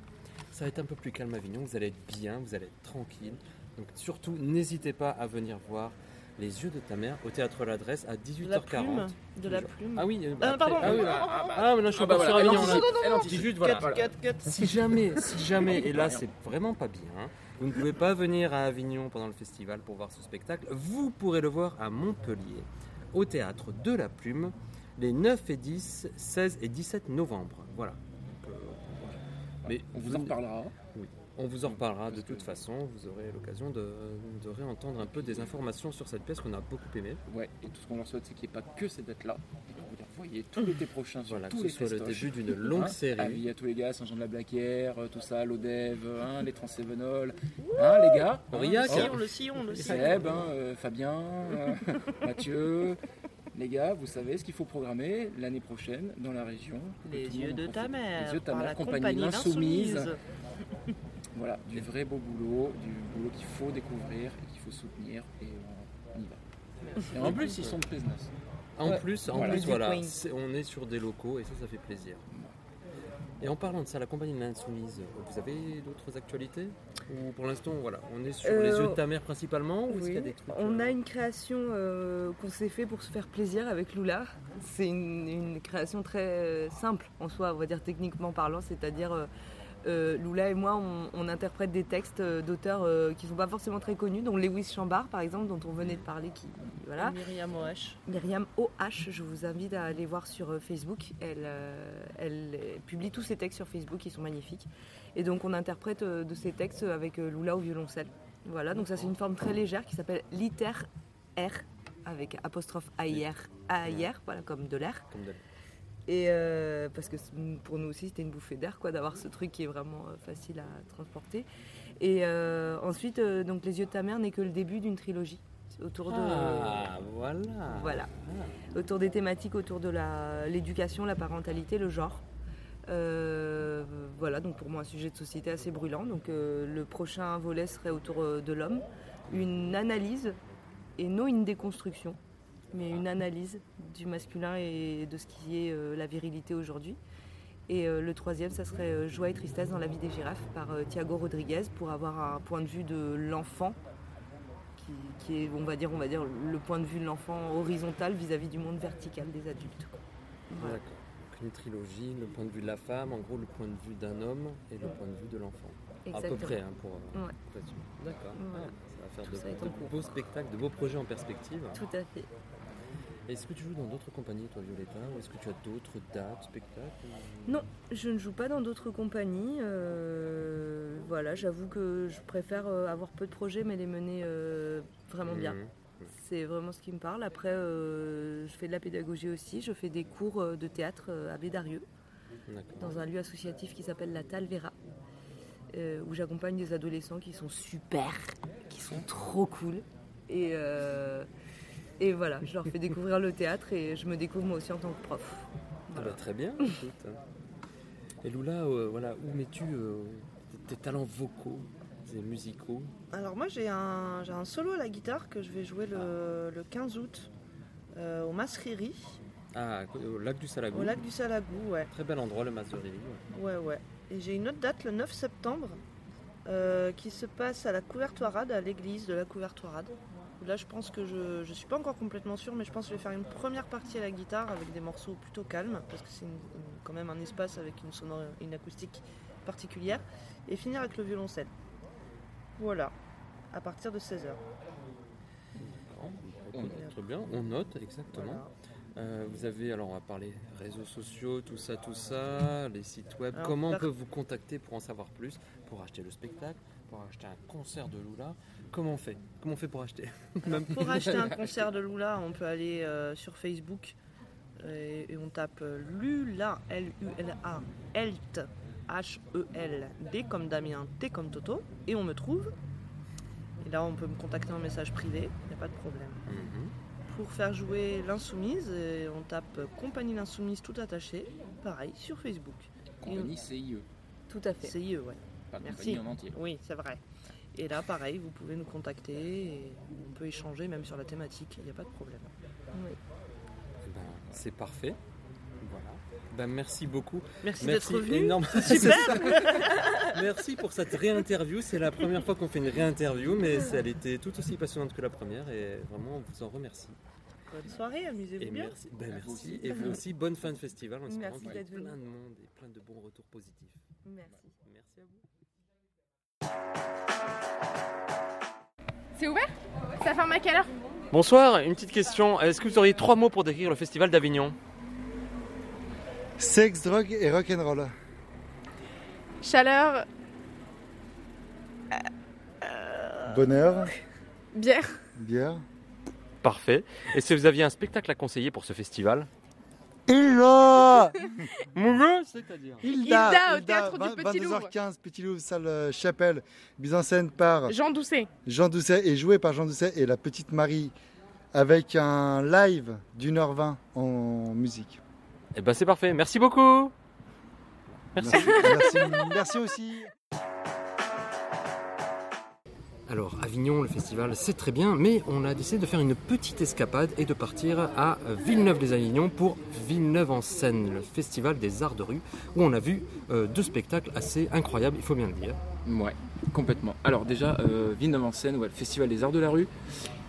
[SPEAKER 1] Ça va être un peu plus calme à Avignon, vous allez être bien, vous allez être tranquille. Donc surtout, n'hésitez pas à venir voir Les yeux de ta mère au théâtre L'Adresse à
[SPEAKER 4] De la
[SPEAKER 1] 18h40.
[SPEAKER 4] plume. De la plume.
[SPEAKER 1] Ah oui, euh,
[SPEAKER 4] Ah,
[SPEAKER 1] après-
[SPEAKER 4] pardon.
[SPEAKER 1] ah, oui, là. ah, mais non, je suis
[SPEAKER 2] Ah bah
[SPEAKER 1] pas sur Avignon. là. Si jamais, si jamais, et là c'est vraiment pas bien, vous ne pouvez pas venir à Avignon pendant le festival pour voir ce spectacle, vous pourrez le voir à Montpellier, au théâtre de la Plume, les 9 et 10, 16 et 17 novembre. Voilà. Donc, euh, Mais
[SPEAKER 2] On vous en reparlera.
[SPEAKER 1] on vous en reparlera de
[SPEAKER 2] que-
[SPEAKER 1] toute façon, vous aurez l'occasion de, de réentendre un peu des informations sur cette pièce qu'on a beaucoup aimée.
[SPEAKER 2] Ouais, et tout ce qu'on leur souhaite, c'est qu'il n'y ait pas que cette date-là. Et qu'on vous les revoyez tout l'été prochain sur
[SPEAKER 1] Voilà, que
[SPEAKER 2] tous
[SPEAKER 1] ce
[SPEAKER 2] les
[SPEAKER 1] soit le début d'une longue
[SPEAKER 2] Hein
[SPEAKER 1] série.
[SPEAKER 2] Avis à tous les gars, Saint-Jean de la Blaquière, euh, tout ça, l'Odev, hein, les Transévenol. Hein, les gars hein,
[SPEAKER 1] Aurillac.
[SPEAKER 2] oh,
[SPEAKER 4] Sillon, le sillon, le sillon.
[SPEAKER 2] Seb, hein, euh, Fabien, euh, Mathieu. Les gars, vous savez ce qu'il faut programmer l'année prochaine dans la région.
[SPEAKER 4] Les yeux de ta mère.
[SPEAKER 2] Les yeux de ta
[SPEAKER 4] par
[SPEAKER 2] mère,
[SPEAKER 4] la
[SPEAKER 2] compagnie
[SPEAKER 4] l'Insoumise.
[SPEAKER 2] l'insoumise. Voilà, du vrai beau boulot, du boulot qu'il faut découvrir et qu'il faut soutenir. Et on, y va. Et en plus, ils sont de Pézenas.
[SPEAKER 1] En
[SPEAKER 2] Ouais.
[SPEAKER 1] plus, en
[SPEAKER 2] Voilà.
[SPEAKER 1] plus voilà, on est sur des locaux et ça, ça fait plaisir. Et en parlant de ça, la compagnie de l'Insoumise, vous avez d'autres actualités? Ou pour l'instant, voilà, on est sur
[SPEAKER 3] Euh,
[SPEAKER 1] les yeux de ta mère principalement ou est-ce qu'il y a
[SPEAKER 3] Oui.
[SPEAKER 1] des trucs
[SPEAKER 3] On
[SPEAKER 1] euh,
[SPEAKER 3] a une création euh, qu'on s'est fait pour se faire plaisir avec Lula. C'est une, une création très euh, simple en soi, on va dire techniquement parlant, c'est-à-dire euh, Lula et moi, on, on interprète des textes euh, d'auteurs euh, qui ne sont pas forcément très connus, dont Lewis Chambard par exemple, dont on venait de parler, qui voilà.
[SPEAKER 4] Myriam OH.
[SPEAKER 3] Myriam OH, je vous invite à aller voir sur Facebook. Elle, euh, elle publie tous ses textes sur Facebook, ils sont magnifiques. Et donc on interprète euh, de ces textes avec euh, Lula au violoncelle. Voilà, donc ça c'est une forme très légère qui s'appelle Liter R avec apostrophe AIR, AIR, voilà comme de l'air.
[SPEAKER 1] comme
[SPEAKER 3] Et euh, parce que pour nous aussi c'était une bouffée d'air quoi d'avoir ce truc qui est vraiment euh, facile à transporter. Et euh, ensuite euh, donc les yeux de ta mère n'est que le début d'une trilogie autour de
[SPEAKER 1] Ah, voilà.
[SPEAKER 3] voilà
[SPEAKER 1] Ah.
[SPEAKER 3] autour des thématiques autour de la- l'éducation, la parentalité, le genre. Voilà, donc pour moi un sujet de société assez brûlant. Donc le prochain volet serait autour de l'homme, une analyse et non une déconstruction, mais une analyse du masculin et de ce qui est euh, la virilité aujourd'hui. Et euh, le troisième, ça serait euh, Joie et tristesse dans la vie des girafes par Thiago Rodriguez pour avoir un point de vue de l'enfant qui, qui est, on va dire, on va dire, le point de vue de l'enfant horizontal vis-à-vis du monde vertical des adultes. Voilà.
[SPEAKER 1] D'accord. Donc une trilogie, le point de vue de la femme, en gros le point de vue d'un homme et le point de vue de l'enfant. À peu près, hein, pour euh,
[SPEAKER 3] Ouais.
[SPEAKER 1] pour. D'accord.
[SPEAKER 3] Voilà.
[SPEAKER 1] Ouais, ça va faire
[SPEAKER 3] Tout
[SPEAKER 1] de, de beaux spectacles, de beaux projets en perspective.
[SPEAKER 3] Tout à fait.
[SPEAKER 1] Est-ce que tu joues dans d'autres compagnies, toi, Violetta Ou est-ce que tu as d'autres dates, spectacles ou-
[SPEAKER 3] Non, je ne joue pas dans d'autres compagnies. euh, voilà, j'avoue que je préfère euh, avoir peu de projets, mais les mener euh, vraiment bien.
[SPEAKER 1] Mhm.
[SPEAKER 3] C'est vraiment ce qui me parle. Après, euh, je fais de la pédagogie aussi. Je fais des cours de théâtre à Bédarieux, dans un lieu associatif qui s'appelle la Talvera. euh, où j'accompagne des adolescents qui sont super, qui sont trop cool. Et, euh, et voilà, je leur fais découvrir le théâtre et je me découvre moi aussi en tant que prof.
[SPEAKER 1] Ah bah, très bien. écoute. Et Lula, euh, voilà, où mets-tu euh, tes, talents vocaux et musicaux?
[SPEAKER 4] Alors moi j'ai un, solo à la guitare que je vais jouer le, le 15 août euh, au Masriri,
[SPEAKER 1] Ah, au lac du Salagou.
[SPEAKER 4] au lac du Salagou, ouais.
[SPEAKER 1] Très bel endroit, le Mas de Rémy, ouais.
[SPEAKER 4] Ouais, ouais. Et j'ai une autre date le 9 septembre euh, qui se passe à la Couvertoirade, à l'église de la Couvertoirade. Là, je pense que je ne suis pas encore complètement sûre, mais je pense que je vais faire une première partie à la guitare avec des morceaux plutôt calmes, parce que c'est quand même un espace avec une, sonore, une acoustique particulière, et finir avec le violoncelle. Voilà, à partir de 16h.
[SPEAKER 1] Écoute, Très bien, on note exactement. Euh, vous avez, alors on va parler réseaux sociaux, tout ça, tout ça, les sites web.
[SPEAKER 4] Alors,
[SPEAKER 1] Comment on peut vous contacter pour en savoir plus, pour acheter le spectacle, pour acheter un concert de Lula Comment on fait? Comment on fait pour acheter?
[SPEAKER 4] Pour acheter un concert de Lula, on peut aller euh, sur Facebook euh, et, et on tape euh, Lula, L-U-L-A, Elt, H-E-L-D comme Damien, T comme Toto, et on me trouve. Et là, on peut me contacter en message privé, il n'y a pas de problème.
[SPEAKER 1] Mhm.
[SPEAKER 4] Pour faire jouer l'Insoumise, on tape Compagnie l'Insoumise tout attaché, pareil, sur Facebook.
[SPEAKER 2] Compagnie CIE,
[SPEAKER 3] Tout à fait.
[SPEAKER 4] CIE, ouais. Merci.
[SPEAKER 2] compagnie en entier.
[SPEAKER 4] Oui, c'est vrai. Et là, pareil, vous pouvez nous contacter et on peut échanger même sur la thématique, il n'y a pas de problème.
[SPEAKER 3] Oui.
[SPEAKER 1] Eh ben, c'est parfait. Voilà. Ben, merci beaucoup.
[SPEAKER 4] Merci,
[SPEAKER 1] Merci
[SPEAKER 4] d'être venu.
[SPEAKER 1] merci pour cette réinterview. C'est la première fois qu'on fait une réinterview, mais elle était tout aussi passionnante que la première et vraiment on vous en remercie.
[SPEAKER 4] Bonne soirée, amusez-vous bien.
[SPEAKER 1] merci, ben, merci. Et vous aussi, bonne fin de festival. En espérant
[SPEAKER 3] Merci
[SPEAKER 1] qu'il y ait
[SPEAKER 3] d'être venu.
[SPEAKER 1] plein de monde et plein de bons retours positifs.
[SPEAKER 3] Merci.
[SPEAKER 5] C'est ouvert? Ça ferme à quelle heure?
[SPEAKER 1] Bonsoir, une petite question. Est-ce que vous auriez trois mots pour décrire le festival d'Avignon?
[SPEAKER 6] Sexe, drogue et rock'n'roll.
[SPEAKER 5] Chaleur,
[SPEAKER 6] Bonheur,
[SPEAKER 5] bière.
[SPEAKER 6] bière.
[SPEAKER 1] Parfait. Et si vous aviez un spectacle à conseiller pour ce festival?
[SPEAKER 6] Hilda
[SPEAKER 1] c'est-à-dire
[SPEAKER 5] Hilda, au théâtre du Petit Louvre.
[SPEAKER 6] 22h15, Petit Louvre, salle euh, Chapelle, mise en scène par
[SPEAKER 5] Jean Doucet.
[SPEAKER 6] Jean Doucet et joué par Jean Doucet et la petite Marie avec un live d'une heure vingt en musique.
[SPEAKER 1] Eh ben c'est parfait. Merci beaucoup. Merci.
[SPEAKER 6] merci, merci aussi.
[SPEAKER 1] Alors, Avignon, le festival, c'est très bien, mais on a décidé de faire une petite escapade et de partir à Villeneuve-les-Avignon pour Villeneuve en scène, le festival des arts de rue, où on a vu euh, deux spectacles assez incroyables, il faut bien le dire.
[SPEAKER 2] Ouais, complètement. Alors déjà, euh, Villeneuve en scène, ouais, le festival des arts de la rue,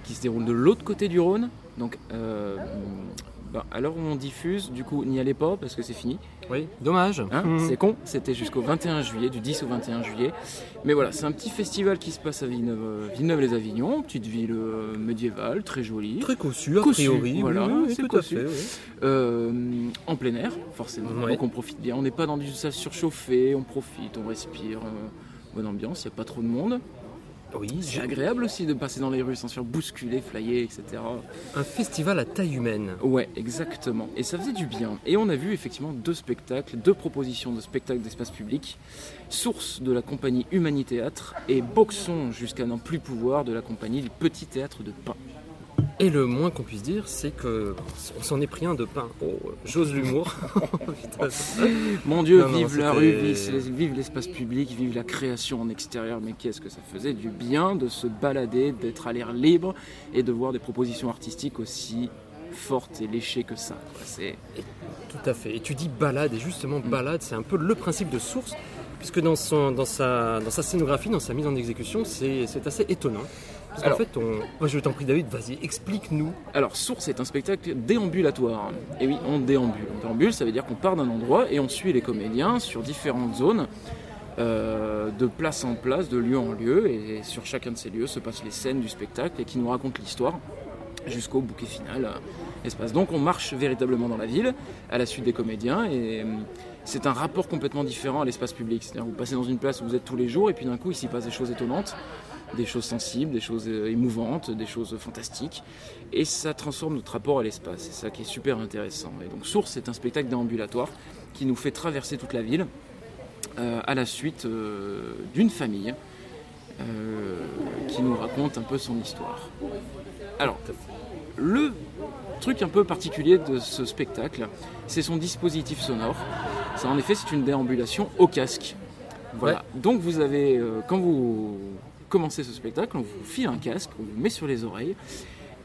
[SPEAKER 2] qui se déroule de l'autre côté du Rhône. Donc, euh, bah, où on diffuse, du coup, n'y allez pas parce que c'est fini.
[SPEAKER 1] Oui, dommage.
[SPEAKER 2] Hein,
[SPEAKER 1] Mhm.
[SPEAKER 2] C'est con, c'était jusqu'au 21 juillet, du 10 au 21 juillet. Mais voilà, c'est un petit festival qui se passe à Villeneuve, euh, Villeneuve-les-Avignon, petite ville euh, médiévale, très jolie,
[SPEAKER 1] Très cossu, a priori.
[SPEAKER 2] voilà,
[SPEAKER 1] oui, oui,
[SPEAKER 2] c'est
[SPEAKER 1] tout
[SPEAKER 2] cossu.
[SPEAKER 1] à fait. oui.
[SPEAKER 2] euh, en plein air, forcément.
[SPEAKER 1] Ouais.
[SPEAKER 2] Donc on profite bien. On n'est pas dans du salle surchauffé, on profite, on respire. euh, bonne ambiance, il n'y a pas trop de monde.
[SPEAKER 1] Oui,
[SPEAKER 2] C'est agréable aussi de passer dans les rues sans se faire bousculer, flyer, etc.
[SPEAKER 1] un festival à taille humaine.
[SPEAKER 2] Ouais, exactement. Et ça faisait du bien. Et on a vu effectivement deux spectacles, deux propositions de spectacles d'espace public. Source de la compagnie Humanithéâtre et Boxon jusqu'à n'en plus pouvoir de la compagnie du Petit Théâtre de Pain.
[SPEAKER 1] Et le moins qu'on puisse dire, c'est que on s'en est pris un de pain. Oh, j'ose l'humour.
[SPEAKER 2] Mon Dieu,
[SPEAKER 1] Non, non,
[SPEAKER 2] vive la rue, vive, l'espace public, vive la création en extérieur. Mais qu'est-ce que ça faisait du bien de se balader, d'être à l'air libre et de voir des propositions artistiques aussi fortes et léchées que ça. C'est
[SPEAKER 1] Tout à fait. Et tu dis balade, et justement balade, c'est un peu le principe de source, puisque dans, son, dans, sa, dans sa scénographie, dans sa mise en exécution, c'est c'est assez étonnant. Parce
[SPEAKER 2] Alors-
[SPEAKER 1] fait, on... Moi, je t'en prie David, vas-y, explique-nous.
[SPEAKER 2] Alors, Source est un spectacle déambulatoire. Et oui, on déambule. On déambule, ça veut dire qu'on part d'un endroit et on suit les comédiens sur différentes zones, euh, de place en place, de lieu en lieu. Et sur chacun de ces lieux se passent les scènes du spectacle et qui nous racontent l'histoire jusqu'au bouquet final. euh, espace. Donc, on marche véritablement dans la ville à la suite des comédiens et. euh, C'est un rapport complètement différent à l'espace public. C'est-à-dire, vous passez dans une place où vous êtes tous les jours et puis d'un coup, il s'y passe des choses étonnantes, des choses sensibles, des choses euh, émouvantes, des choses fantastiques et ça transforme notre rapport à l'espace. C'est ça qui est super intéressant. Et donc Source est un spectacle déambulatoire qui nous fait traverser toute la ville euh, à la suite euh, d'une famille euh, qui nous raconte un peu son histoire. Alors, le truc un peu particulier de ce spectacle, c'est son dispositif sonore. Ça, en effet, c'est une déambulation au casque. Voilà. Donc, vous avez, euh, quand vous commencez ce spectacle, on vous file un casque, on vous met sur les oreilles.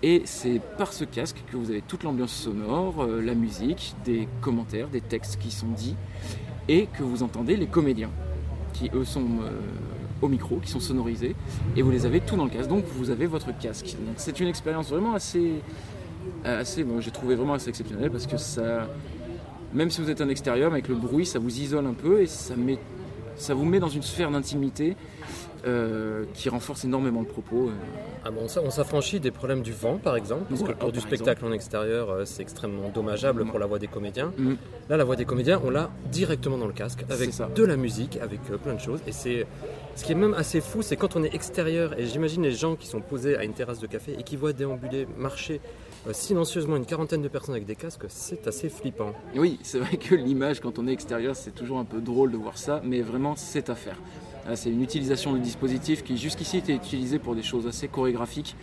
[SPEAKER 2] Et c'est par ce casque que vous avez toute l'ambiance sonore, euh, la musique, des commentaires, des textes qui sont dits, et que vous entendez les comédiens, qui eux sont euh, au micro, qui sont sonorisés, et vous les avez tout dans le casque. Donc vous avez votre casque. Donc c'est une expérience vraiment assez, assez, j'ai trouvé vraiment assez exceptionnelle parce que ça, même si vous êtes un extérieur, avec le bruit, ça vous isole un peu et ça met, ça vous met dans une sphère d'intimité. Euh, qui renforce énormément le propos. euh.
[SPEAKER 1] Ah bon, on s'affranchit des problèmes du vent, par exemple, parce que pour du
[SPEAKER 2] par
[SPEAKER 1] spectacle en extérieur, euh, c'est extrêmement dommageable pour la voix des comédiens.
[SPEAKER 2] Mm.
[SPEAKER 1] Là, la voix des comédiens, on l'a directement dans le casque, avec
[SPEAKER 2] ça.
[SPEAKER 1] de la musique, avec plein de choses. Et c'est ce qui est même assez fou, c'est quand on est extérieur, et j'imagine les gens qui sont posés à une terrasse de café et qui voient déambuler, marcher silencieusement une quarantaine de personnes avec des casques, c'est assez flippant.
[SPEAKER 2] Oui, c'est vrai que l'image, quand on est extérieur, c'est toujours un peu drôle de voir ça, mais vraiment, c'est à faire. C'est une utilisation du dispositif qui, jusqu'ici, était utilisé pour des choses assez chorégraphiques,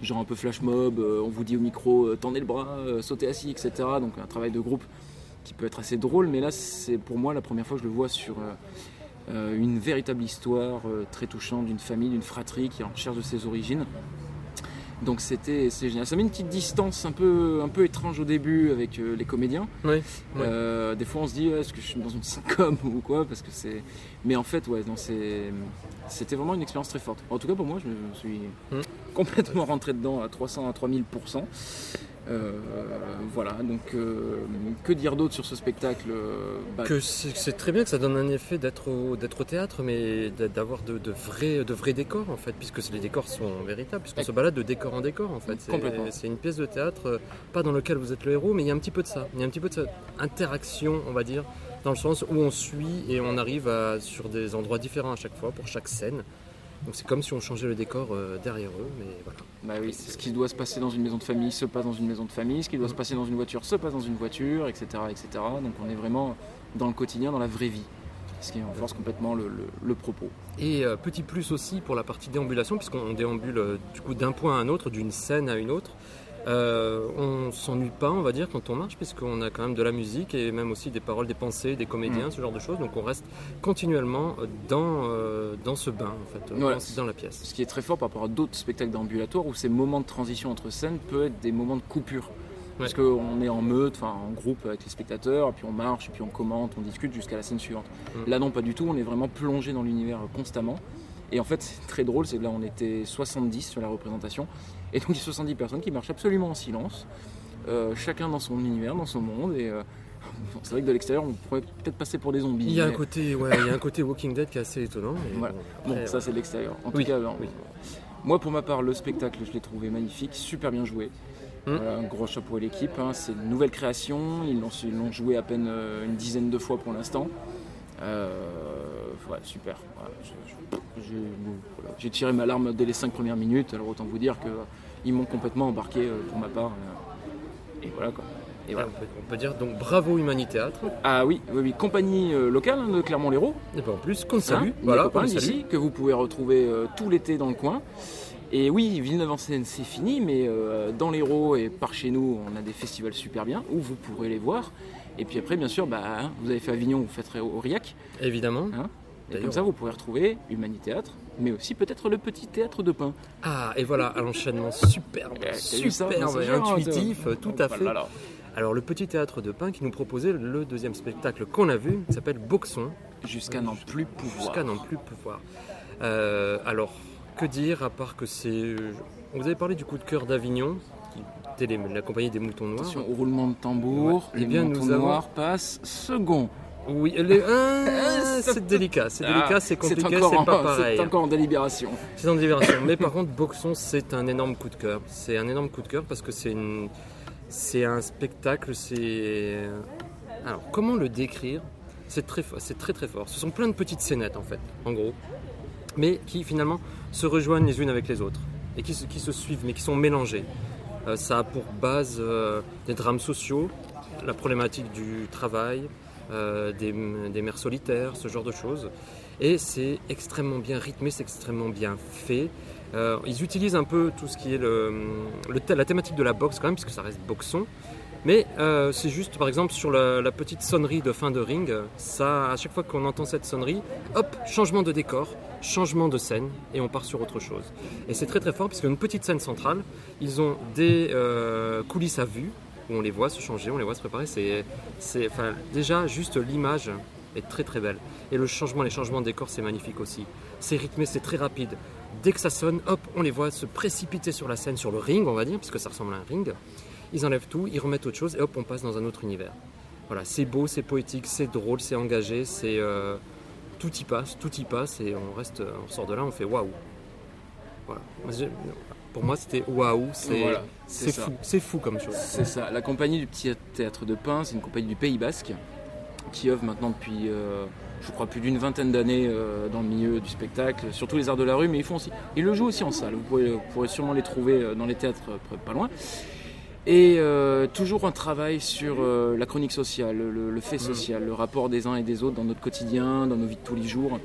[SPEAKER 2] genre un peu flash mob, euh, on vous dit au micro, euh, tendez le bras, euh, sautez assis, etc. Donc un travail de groupe qui peut être assez drôle, mais là, c'est pour moi la première fois que je le vois sur une véritable histoire très touchante d'une famille, d'une fratrie qui est en recherche de ses origines. Donc c'était c'est génial. Ça met une petite distance un peu, un peu étrange au début avec euh, les comédiens.
[SPEAKER 1] Oui.
[SPEAKER 2] Euh, des fois on se dit est-ce que je suis dans une sitcom ou quoi parce que c'est mais en fait ouais non c'est c'était vraiment une expérience très forte en tout cas pour moi je me suis
[SPEAKER 1] Mm.
[SPEAKER 2] complètement rentré dedans à 300 à 3000 Euh, voilà donc euh, que dire d'autre sur ce spectacle Euh, bah,
[SPEAKER 1] Que c'est très bien que ça donne un effet d'être au, théâtre, mais d'a- d'avoir de, de vrais, de vrais décors en fait, puisque les décors sont véritables, puisqu'on se balade de décor en décor en fait. C'est- une pièce de théâtre, pas dans lequel vous êtes le héros, mais il y a un petit peu de ça. Il y a un petit peu de cette interaction, on va dire, dans le sens où on suit et on arrive à, sur des endroits différents à chaque fois pour chaque scène. Donc c'est comme si on changeait le décor euh, derrière eux, mais voilà.
[SPEAKER 2] Bah oui, ce qui doit se passer dans une maison de famille se passe dans une maison de famille, ce qui doit se passer dans une voiture se passe dans une voiture, etc. etc. Donc on est vraiment dans le quotidien, dans la vraie vie. Ce qui renforce complètement le, le- le propos.
[SPEAKER 1] Et euh, petit plus aussi pour la partie déambulation, puisqu'on déambule euh, du coup d'un point à un autre, d'une scène à une autre. Euh, on s'ennuie pas, on va dire, quand on marche, puisqu'on a quand même de la musique et même aussi des paroles, des pensées, des comédiens,
[SPEAKER 2] Mm.
[SPEAKER 1] ce genre de choses. Donc on reste continuellement dans, euh, dans ce bain, en fait, euh,
[SPEAKER 2] Voilà.
[SPEAKER 1] dans, dans la pièce.
[SPEAKER 2] Ce qui est très fort par rapport à d'autres spectacles d'ambulatoire où ces moments de transition entre scènes peuvent être des moments de coupure. Parce qu'on est en meute, enfin en groupe avec les spectateurs, puis on marche, puis on commente, on discute jusqu'à la scène suivante.
[SPEAKER 1] Mm.
[SPEAKER 2] Là non, pas du tout, on est vraiment plongé dans l'univers constamment. Et en fait, c'est très drôle, c'est que là on était 70 sur la représentation, et donc il y a 70 personnes qui marchent absolument en silence, euh, chacun dans son univers, dans son monde, et euh, bon, c'est vrai que de l'extérieur on pourrait peut-être passer pour des zombies.
[SPEAKER 1] Il y a un côté, ouais, il y a un côté Walking Dead qui est assez étonnant.
[SPEAKER 2] Voilà.
[SPEAKER 1] bon,
[SPEAKER 2] ça c'est de l'extérieur. En
[SPEAKER 1] Oui,
[SPEAKER 2] tout cas,
[SPEAKER 1] oui.
[SPEAKER 2] moi pour ma part, le spectacle, je l'ai trouvé magnifique, super bien joué.
[SPEAKER 1] Hmm.
[SPEAKER 2] Voilà, un gros chapeau à l'équipe. hein. C'est une nouvelle création. Ils l'ont, joué à peine euh, une dizaine de fois pour l'instant. Euh, ouais, super. J'ai, voilà. Tiré ma larme dès les 5 premières minutes. Alors autant vous dire qu'ils m'ont complètement embarqué euh, pour ma part. euh. Et voilà quoi. Et voilà.
[SPEAKER 1] on, peut, on peut dire donc bravo Humanithéâtre.
[SPEAKER 2] Ah oui, oui, oui. compagnie euh, locale hein, de Clermont-Lérault.
[SPEAKER 1] Et ben en plus, qu'on salue.
[SPEAKER 2] Hein,
[SPEAKER 1] voilà,
[SPEAKER 2] copains d'ici, que vous pouvez retrouver euh, tout l'été dans le coin. Et oui, Villeneuve en Seine, c'est fini, mais euh, dans l'Hérault et par chez nous, on a des festivals super bien où vous pourrez les voir. Et puis après, bien sûr, bah, hein, vous avez fait Avignon, vous faites Aurillac.
[SPEAKER 1] Évidemment.
[SPEAKER 2] Hein et comme ça, vous pourrez retrouver Humanithéâtre, mais aussi peut-être le petit théâtre de Pin.
[SPEAKER 1] Ah, et voilà, un enchaînement superbe,
[SPEAKER 2] Eh,
[SPEAKER 1] superbe, et intuitif, tout à
[SPEAKER 2] Oh
[SPEAKER 1] fait.
[SPEAKER 2] là.
[SPEAKER 1] Alors, le petit théâtre de Pin qui nous proposait le deuxième spectacle qu'on a vu, qui s'appelle Boxon,
[SPEAKER 2] Jusqu'à n'en plus pouvoir.
[SPEAKER 1] jusqu'à n'en plus pouvoir. Euh, alors, que dire à part que c'est. Vous avez parlé du coup de cœur d'Avignon, qui était les- la compagnie des moutons noirs.
[SPEAKER 2] Attention au roulement de tambour,
[SPEAKER 1] Ouais.
[SPEAKER 2] les
[SPEAKER 1] Eh bien,
[SPEAKER 2] moutons
[SPEAKER 1] nous avons-
[SPEAKER 2] noirs passent second.
[SPEAKER 1] Oui, les- ah, c'est délicat, c'est délicat,
[SPEAKER 2] Ah,
[SPEAKER 1] c'est compliqué, c'est pas pareil.
[SPEAKER 2] C'est encore en délibération.
[SPEAKER 1] C'est en délibération. Mais par contre, Boxon, c'est un énorme coup de cœur. C'est un énorme coup de cœur parce que c'est une... c'est un spectacle. C'est alors comment le décrire? C'est très, c'est très très fort. Ce sont plein de petites scénettes en fait, en gros, mais qui finalement se rejoignent les unes avec les autres et qui se, qui se suivent, mais qui sont mélangées. Euh, ça a pour base euh, des drames sociaux, la problématique du travail, euh, des, des mers solitaires, ce genre de choses. Et c'est extrêmement bien rythmé, c'est extrêmement bien fait. Euh, ils utilisent un peu tout ce qui est la thématique de la boxe quand même, puisque ça reste boxon. Mais euh, c'est juste, par exemple, sur la, petite sonnerie de fin de ring, ça, à chaque fois qu'on entend cette sonnerie, hop, changement de décor, changement de scène, et on part sur autre chose. Et c'est très très fort, a une petite scène centrale, ils ont des coulisses à vue, on les voit se changer, on les voit se préparer. C'est, déjà, juste l'image est très très belle. Et le changement, les changements de décor, c'est magnifique aussi. C'est rythmé, c'est très rapide. Dès que ça sonne, hop, on les voit se précipiter sur la scène, sur le ring, on va dire, puisque ça ressemble à un ring. Ils enlèvent tout, ils remettent autre chose, et hop, on passe dans un autre univers. Voilà, c'est beau, c'est poétique, c'est drôle, c'est engagé, c'est euh, tout y passe, tout y passe, et on reste, on sort de là, on fait waouh. Voilà. Pour moi, c'était waouh, c'est
[SPEAKER 2] Voilà,
[SPEAKER 1] fou, c'est fou comme chose.
[SPEAKER 2] C'est ça. La compagnie du petit théâtre de Pin, c'est une compagnie du Pays Basque qui œuvre maintenant depuis, euh, je crois, plus d'une vingtaine d'années euh, dans le milieu du spectacle, surtout les arts de la rue, mais ils font aussi, ils le jouent aussi en salle. Vous pourrez, vous pourrez sûrement les trouver euh, dans les théâtres pas loin. Et euh, toujours un travail sur la chronique sociale, le, le fait social, le rapport des uns et des autres dans notre quotidien, dans nos vies de tous les jours.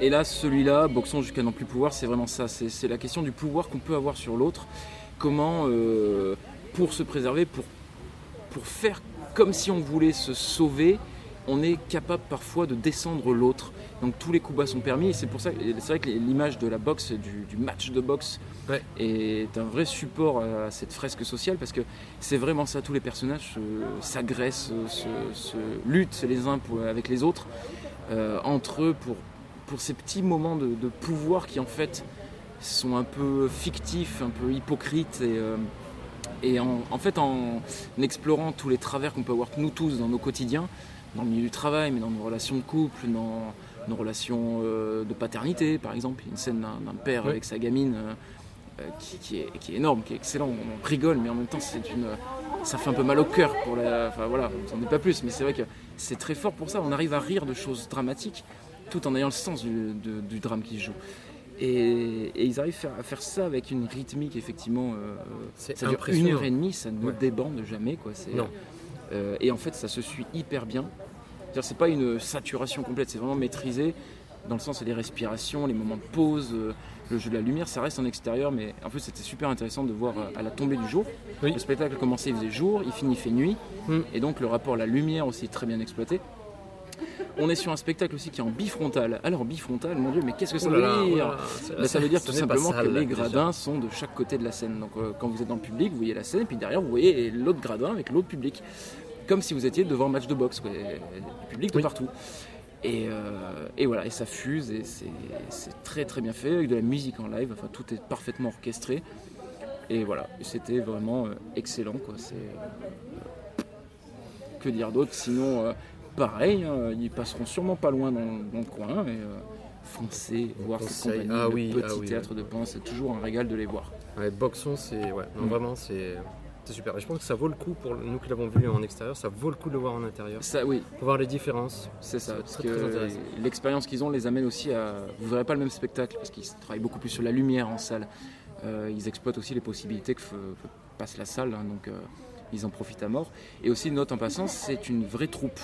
[SPEAKER 2] Et là, celui-là, Boxons jusqu'à n'en plus pouvoir, c'est vraiment ça. C'est la question du pouvoir qu'on peut avoir sur l'autre. Comment, euh, pour se préserver, pour, pour faire comme si on voulait se sauver, on est capable parfois de descendre l'autre. Donc tous les coups bas sont permis. Et c'est pour ça, c'est vrai que l'image de la boxe, du, du match de boxe,
[SPEAKER 1] Ouais.
[SPEAKER 2] est un vrai support à cette fresque sociale parce que c'est vraiment ça. Tous les personnages euh, s'agressent, se, se luttent les uns pour- avec les autres euh, entre eux pour, pour ces petits moments de, de pouvoir qui en fait sont un peu fictifs, un peu hypocrites et, euh, et en, en fait en explorant tous les travers qu'on peut avoir nous tous dans nos quotidiens, dans le milieu du travail, mais dans nos relations de couple, dans nos relations euh, de paternité par exemple. Il y a une scène d'un père
[SPEAKER 1] Oui.
[SPEAKER 2] avec sa gamine euh, qui, qui est, qui est énorme, qui est excellent. On rigole, mais en même temps c'est une ça fait un peu mal au cœur pour la. Enfin voilà, on s'en dit pas plus, mais c'est vrai que c'est très fort pour ça. On arrive à rire de choses dramatiques tout en ayant le sens du, de- du drame qui se joue. Et, et ils arrivent faire- à faire ça avec une rythmique, effectivement. euh, ça dure une heure et demie, ça ne
[SPEAKER 1] Ouais.
[SPEAKER 2] débande jamais. Quoi.
[SPEAKER 1] Non.
[SPEAKER 2] euh, et en fait, ça se suit hyper bien. C'est pas une saturation complète, c'est vraiment maîtrisé dans le sens des respirations, les moments de pause, euh, le jeu de la lumière, ça reste en extérieur, mais en plus c'était super intéressant de voir euh, à la tombée du jour.
[SPEAKER 1] Oui.
[SPEAKER 2] Le spectacle commençait, il faisait jour, il finit, il fait nuit,
[SPEAKER 1] Mm.
[SPEAKER 2] et donc le rapport à la lumière aussi est très bien exploité. On est sur un spectacle aussi qui est en bifrontal. Alors bifrontal, mon dieu, mais qu'est-ce que ça
[SPEAKER 1] Oh
[SPEAKER 2] veut
[SPEAKER 1] oh
[SPEAKER 2] dire Bah, ça veut dire tout simplement que les gradins sont de chaque côté de la scène. Donc euh, quand vous êtes dans le public, vous voyez la scène, et puis derrière, vous voyez l'autre gradin avec l'autre public. Comme si vous étiez devant un match de boxe, public de partout. Et, euh, et voilà, et ça fuse, et c'est très très bien fait, avec de la musique en live, enfin tout est parfaitement orchestré. Et voilà, c'était vraiment euh, excellent, quoi. C'est. euh, que dire d'autre Sinon, euh, pareil, hein, ils passeront sûrement pas loin dans, dans le coin, et euh, foncez voir cette compagnie,
[SPEAKER 1] Ah oui,
[SPEAKER 2] petit
[SPEAKER 1] ah oui,
[SPEAKER 2] théâtre de Pan, c'est toujours un régal de les voir.
[SPEAKER 1] Ouais, Boxon, c'est ouais, non,
[SPEAKER 2] Mm.
[SPEAKER 1] vraiment c'est super. Et je pense que ça vaut le coup pour nous qui l'avons vu en extérieur, ça vaut le coup de le voir en intérieur.
[SPEAKER 2] Ça, oui,
[SPEAKER 1] Pour voir les différences.
[SPEAKER 2] c'est ça. Parce
[SPEAKER 1] très,
[SPEAKER 2] que l'expérience qu'ils ont les amène aussi à. Vous verrez pas le même spectacle parce qu'ils travaillent beaucoup plus sur la lumière en salle. Euh, ils exploitent aussi les possibilités que passe la salle, hein, donc euh, ils en profitent à mort. Et aussi, note en passant, c'est une vraie troupe.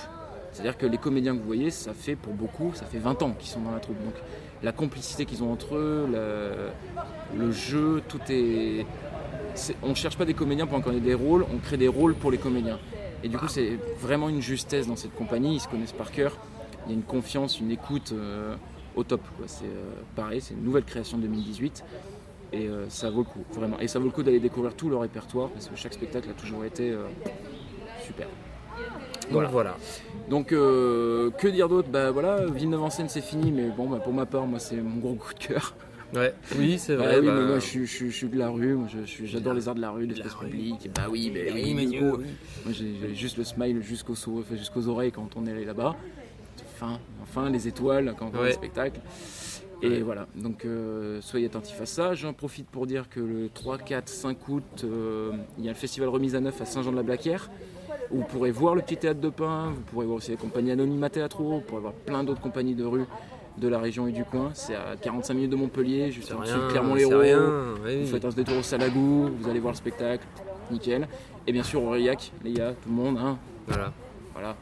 [SPEAKER 2] C'est-à-dire que les comédiens que vous voyez, ça fait pour beaucoup, ça fait 20 ans qu'ils sont dans la troupe. Donc la complicité qu'ils ont entre eux, le, jeu, tout est. On ne cherche pas des comédiens pour incarner des rôles, on crée des rôles pour les comédiens. Et du coup, c'est vraiment une justesse dans cette compagnie, ils se connaissent par cœur. Il y a une confiance, une écoute euh, au top. C'est euh, pareil, c'est une nouvelle création de 2018. Et euh, ça vaut le coup, vraiment. Et ça vaut le coup d'aller découvrir tout leur répertoire, parce que chaque spectacle a toujours été euh, super.
[SPEAKER 1] Donc
[SPEAKER 2] Voilà.
[SPEAKER 1] voilà.
[SPEAKER 2] Donc, euh, que dire d'autre? Bah voilà, Villeneuve en scène c'est fini, mais bon, bah, pour ma part, moi c'est mon gros coup de cœur.
[SPEAKER 1] Ouais. Oui, c'est
[SPEAKER 2] Bah
[SPEAKER 1] vrai.
[SPEAKER 2] oui,
[SPEAKER 1] bah,
[SPEAKER 2] mais moi je, suis- je suis- je suis de la rue, j'adore les arts de la rue, l'espace public. Bah oui, mais
[SPEAKER 1] oui,
[SPEAKER 2] oui,
[SPEAKER 1] mais
[SPEAKER 2] du coup,
[SPEAKER 1] oui.
[SPEAKER 2] moi j'ai juste le smile jusqu'aux enfin, oreilles quand on est allé là-bas. Enfin, enfin, les étoiles quand on
[SPEAKER 1] Ouais.
[SPEAKER 2] le spectacle. Et
[SPEAKER 1] Ouais.
[SPEAKER 2] voilà, donc euh, soyez attentifs à ça. J'en profite pour dire que le 3, 4, 5 août, euh, il y a le festival Remise à Neuf à Saint-Jean-de-la-Blaquière. Où vous pourrez voir le petit théâtre de Pin, vous pourrez voir aussi les compagnies Anonyma Théâtro, vous pourrez voir plein d'autres compagnies de rue de la région et du coin. C'est à 45 minutes de Montpellier, juste en dessous de Clermont-Lérault.
[SPEAKER 1] oui.
[SPEAKER 2] Vous faites un détour au Salagou, vous allez voir le spectacle, nickel. Et bien sûr Aurillac, les gars, tout le monde, hein,
[SPEAKER 1] Voilà.
[SPEAKER 2] voilà.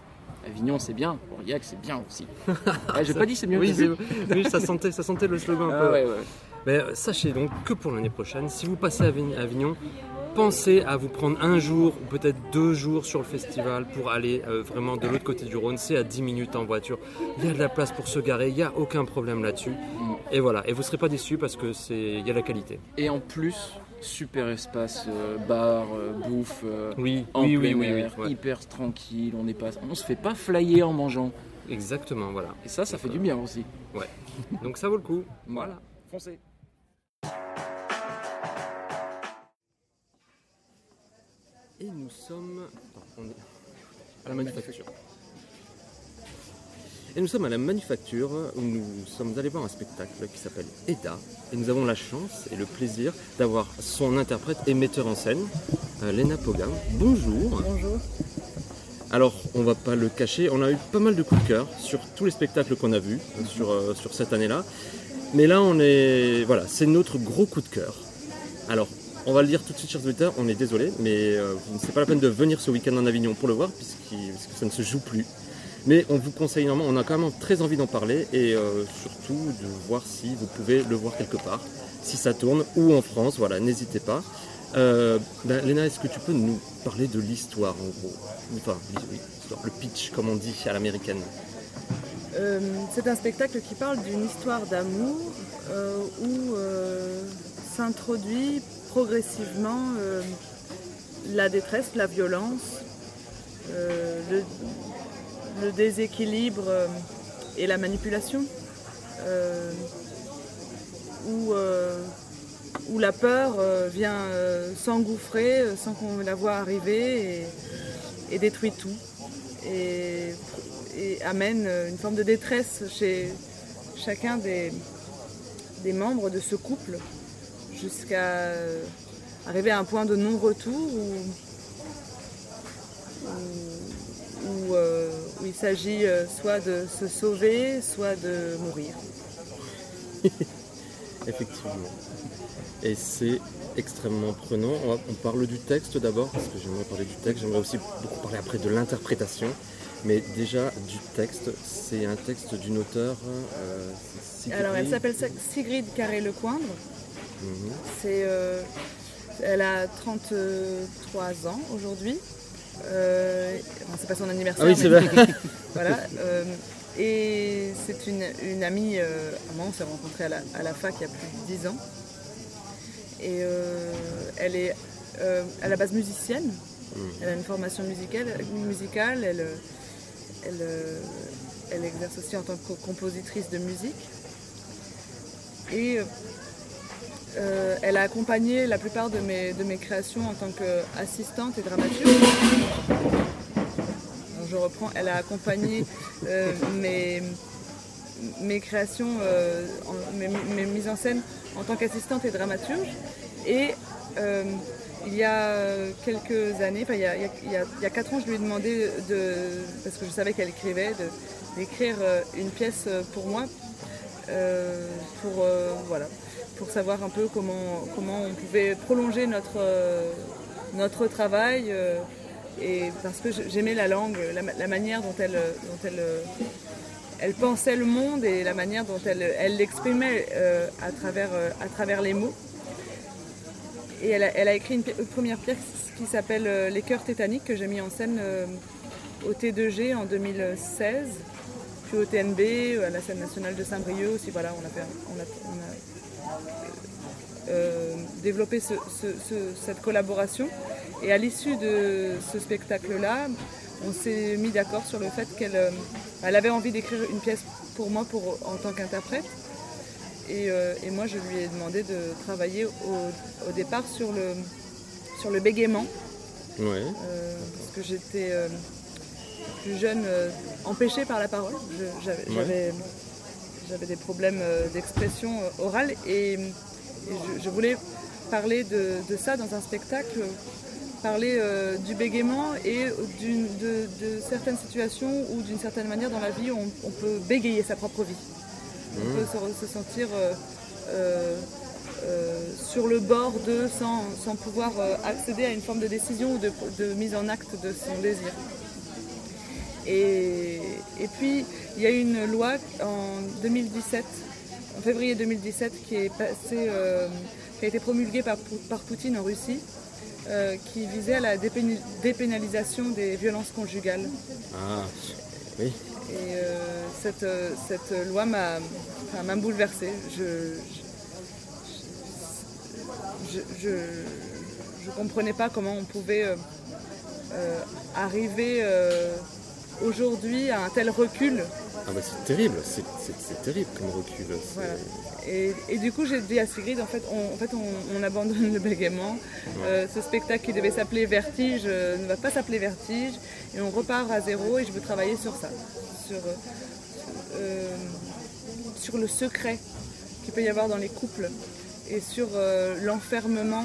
[SPEAKER 2] Avignon c'est bien, Aurillac c'est bien aussi. Ah, J'ai pas dit c'est mieux.
[SPEAKER 1] Oui, ça, sentait, ça sentait le slogan un
[SPEAKER 2] Ah
[SPEAKER 1] peu.
[SPEAKER 2] ouais, ouais.
[SPEAKER 1] Mais sachez donc que pour l'année prochaine, si vous passez à Avign- Avignon, pensez à vous prendre un jour ou peut-être deux jours sur le festival pour aller euh, vraiment de l'autre côté du Rhône. C'est à 10 minutes en voiture. Il y a de la place pour se garer, il n'y a aucun problème là-dessus. Et voilà, et vous ne serez pas déçus parce que c'est il y a la qualité.
[SPEAKER 2] Et en plus, super espace, euh, bar, euh, bouffe,
[SPEAKER 1] Oui,
[SPEAKER 2] en
[SPEAKER 1] oui,
[SPEAKER 2] plein
[SPEAKER 1] oui,
[SPEAKER 2] air,
[SPEAKER 1] ouais.
[SPEAKER 2] hyper tranquille, on n'est pas, on se fait pas flyer en mangeant.
[SPEAKER 1] Exactement, voilà.
[SPEAKER 2] Et ça, ça fait du bien aussi.
[SPEAKER 1] Donc ça vaut le coup.
[SPEAKER 2] Voilà, foncez.
[SPEAKER 1] Et nous sommes attends, on est à la manufacture. Et nous sommes à la manufacture où nous sommes allés voir un spectacle qui s'appelle Eda. Et nous avons la chance et le plaisir d'avoir son interprète et metteur en scène, euh, Lena Pogam. Bonjour.
[SPEAKER 7] Bonjour.
[SPEAKER 1] Alors, on va pas le cacher, on a eu pas mal de coups de cœur sur tous les spectacles qu'on a vus euh, sur, euh, sur cette année-là. Mais là, on est. Voilà, c'est notre gros coup de cœur. Alors, on va le dire tout de suite, chers auditeurs, on est désolé, mais euh, c'est pas la peine de venir ce week-end en Avignon pour le voir, puisque ça ne se joue plus. Mais on vous conseille énormément, on a quand même très envie d'en parler et euh, surtout de voir si vous pouvez le voir quelque part, si ça tourne, ou en France, voilà, n'hésitez pas. Euh, ben, Léna, est-ce que tu peux nous parler de l'histoire en gros? Enfin, le pitch, comme on dit à l'américaine.
[SPEAKER 7] Euh, c'est un spectacle qui parle d'une histoire d'amour où s'introduit progressivement euh, la détresse, la violence, euh, le, déséquilibre euh, et la manipulation, où, la peur vient s'engouffrer sans qu'on la voit arriver et, détruit tout. Et amène une forme de détresse chez chacun des membres de ce couple jusqu'à euh, arriver à un point de non-retour où, où- où, euh, où il s'agit euh, soit de se sauver, soit de mourir.
[SPEAKER 1] Effectivement. Et c'est extrêmement prenant. On, va- on parle du texte d'abord, parce que j'aimerais parler du texte. J'aimerais aussi beaucoup parler après de l'interprétation. Mais déjà, du texte, c'est un texte d'une auteure. euh, Sigrid.
[SPEAKER 7] Alors elle s'appelle Sigrid Carré-Lecoindre. C'est, euh, elle a 33 ans aujourd'hui. Euh, enfin, c'est pas son anniversaire.
[SPEAKER 1] Ah oui, c'est
[SPEAKER 7] mais-
[SPEAKER 1] vrai.
[SPEAKER 7] voilà. euh, et c'est une, une amie à moi, on s'est rencontrés à la, à la fac il y a plus de 10 ans. Et elle est à la base musicienne. Elle a une formation musicale, musicale elle, elle, elle exerce aussi en tant que compositrice de musique. Et euh, elle a accompagné la plupart de mes, de mes créations en tant qu'assistante et dramaturge. Je reprends, elle a accompagné euh, mes, mes créations, euh, mes, mises en scène en tant qu'assistante et dramaturge. Et il y a quelques années, il y a, il y a- il y a- quatre ans, je lui ai demandé de, parce que je savais qu'elle écrivait, d'écrire une pièce pour moi, pour voilà, pour savoir un peu comment comment on pouvait prolonger notre euh, notre travail. euh, et parce que j'aimais la langue, la, manière dont elle, dont elle, euh, elle pensait le monde et la manière dont elle elle l'exprimait à, travers, à travers les mots. Et elle a, elle a écrit une, première pièce qui s'appelle Les cœurs tétaniques que j'ai mis en scène au T2G en 2016, puis au TNB, à la scène nationale de Saint-Brieuc aussi. Voilà, on a, fait, euh, développé ce- ce- ce- cette collaboration. Et à l'issue de ce spectacle-là, on s'est mis d'accord sur le fait qu'elle euh, elle avait envie d'écrire une pièce pour moi pour, en tant qu'interprète. Et, euh, et moi, je lui ai demandé de travailler au, au départ sur le, sur le bégaiement,
[SPEAKER 1] Ouais.
[SPEAKER 7] parce que j'étais plus jeune, empêchée par la parole. J'avais. J'avais- des problèmes euh, d'expression euh, orale et, et je, je voulais parler de, de ça dans un spectacle, parler euh, du bégaiement et d'une- de, de certaines situations où d'une certaine manière dans la vie on, on peut bégayer sa propre vie. On peut se, sentir euh, euh, euh, sur le bord de sans, sans pouvoir accéder à une forme de décision ou de, de mise en acte de son désir. Et, et puis, il y a une loi en 2017, en février 2017, qui, est passée, euh, qui a été promulguée par, par Poutine en Russie, euh, qui visait à la dépénalisation des violences conjugales.
[SPEAKER 1] Ah, oui.
[SPEAKER 7] Et euh, cette, cette loi m'a enfin, bouleversée. Je je, je, je- je comprenais pas comment on pouvait arriver aujourd'hui à un tel recul.
[SPEAKER 1] Ah bah c'est terrible, c'est, terrible comme recul.
[SPEAKER 7] Voilà. Et, et du coup, j'ai dit à Sigrid, en fait, on, en fait, on, on abandonne le bégaiement. Euh, ce spectacle qui devait s'appeler Vertige euh, ne va pas s'appeler Vertige. Et on repart à zéro et je veux travailler sur ça. Sur, euh, sur le secret qu'il peut y avoir dans les couples. Et sur l'enfermement,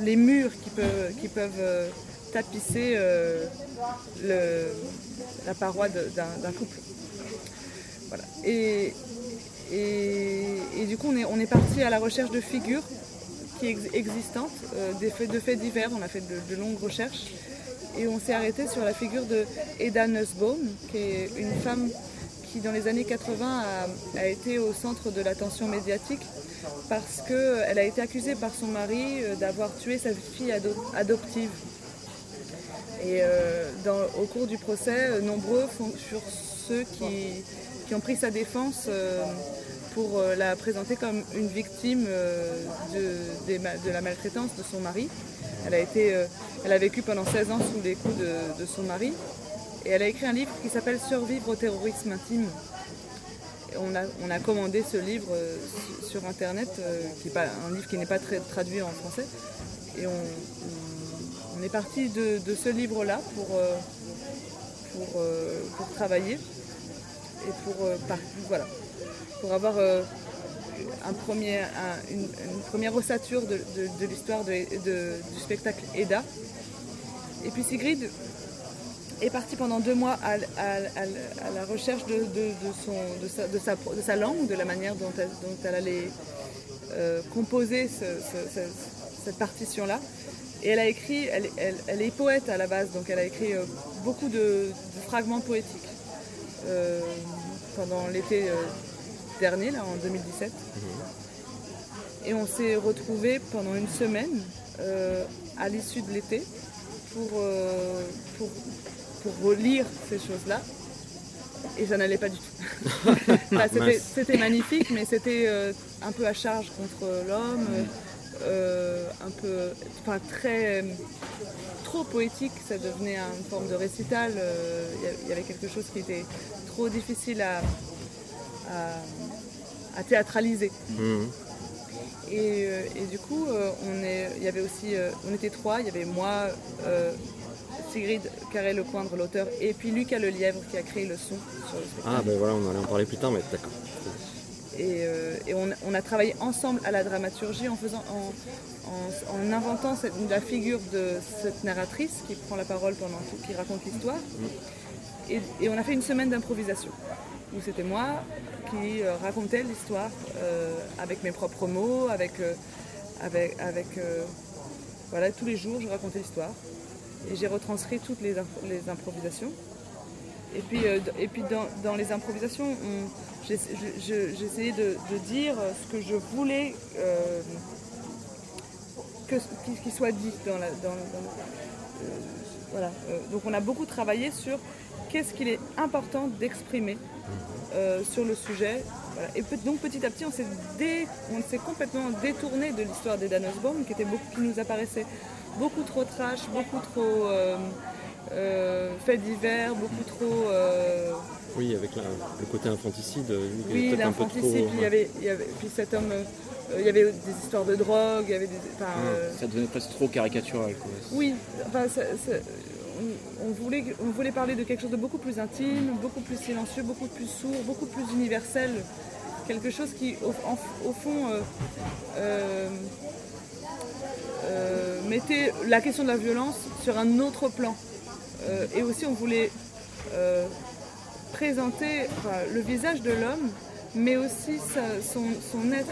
[SPEAKER 7] les murs qui peuvent, qui peuvent tapisser la paroi d'un couple. Voilà. Et, et, du coup, on est, on est parti à la recherche de figures qui ex- existantes, euh, des faits, de faits divers. On a fait de, longues recherches. Et on s'est arrêté sur la figure de Eda Nussbaum, qui est une femme qui, dans les années 80, a, été au centre de l'attention médiatique parce qu'elle a été accusée par son mari euh, d'avoir tué sa fille ado- adoptive. Et euh, au cours du procès, euh, nombreux font- furent ceux qui, ont pris sa défense euh, pour la présenter comme une victime de, la maltraitance de son mari. Elle a, vécu pendant 16 ans sous les coups de, son mari. Et elle a écrit un livre qui s'appelle Survivre au terrorisme intime. On, a, commandé ce livre su- sur Internet, un livre qui n'est pas très traduit en français. Et on est parti de, ce livre-là pour, euh, euh, travailler et pour, euh, avoir une, première ossature de, l'histoire du spectacle Eda. Et puis Sigrid est partie pendant deux mois à, la recherche de, sa, langue, de la manière dont elle, elle allait composer ce- ce- ce- cette partition-là. Et elle a écrit, elle, elle- elle est poète à la base, donc elle a écrit euh, beaucoup de, de fragments poétiques euh, pendant l'été euh, dernier, là, en 2017. Et on s'est retrouvés pendant une semaine euh, à l'issue de l'été pour, euh, pour, pour relire ces choses-là. Et ça n'allait pas du tout. Enfin, c'était- magnifique, mais c'était euh, un peu à charge contre l'homme, euh, un peu, enfin très, trop poétique. Ça devenait une forme de récital. euh, Il y avait quelque chose qui était trop difficile à, à- à théâtraliser.
[SPEAKER 1] Mhm.
[SPEAKER 7] Et, euh, et du coup, on, est, il y avait aussi, on était trois, il y avait moi, Sigrid Carré-Lecoindre, l'auteur, et puis Lucas Lelièvre qui a créé le son sur le spectacle.
[SPEAKER 1] Ah ben voilà, on allait en parler plus tard, mais d'accord.
[SPEAKER 7] Et, euh, on, a travaillé ensemble à la dramaturgie en, faisant, en, en- en inventant la figure de cette narratrice qui prend la parole pendant tout, qui raconte l'histoire. Et, on a fait une semaine d'improvisation où c'était moi qui euh, racontais l'histoire euh, avec mes propres mots, avec, avec, voilà, tous les jours je racontais l'histoire et j'ai retranscrit toutes les, impro- les improvisations. Et puis, et puis dans, dans les improvisations, on- j'ai je- je- j'ai essayé de, de dire ce que je voulais euh, qu'il soit dit dans la. euh, voilà. Euh, donc on a beaucoup travaillé sur qu'est-ce qu'il est important d'exprimer sur le sujet. Et donc petit à petit, on s'est dé- complètement détourné de l'histoire des Danosbaum, qui, qui nous apparaissait beaucoup trop trash, beaucoup trop fait divers, beaucoup trop. Euh,
[SPEAKER 1] Oui, avec la- le côté infanticide, euh,
[SPEAKER 7] oui,
[SPEAKER 1] peut-être un peu
[SPEAKER 7] l'infanticide, puis il y avait, il y avait- puis cet homme, euh, il y avait des histoires de drogue, il y avait des. euh,
[SPEAKER 2] Ça devenait presque trop caricatural. Quoi.
[SPEAKER 7] oui, enfin, ça- ça- on, on voulait, on voulait parler de quelque chose de beaucoup plus intime, beaucoup plus silencieux, beaucoup plus sourd, beaucoup plus universel. Quelque chose qui, au, en- au fond, euh, euh, euh, mettait la question de la violence sur un autre plan. Euh, et aussi, on voulait euh, présenter enfin, le visage de l'homme mais aussi sa- son, son être,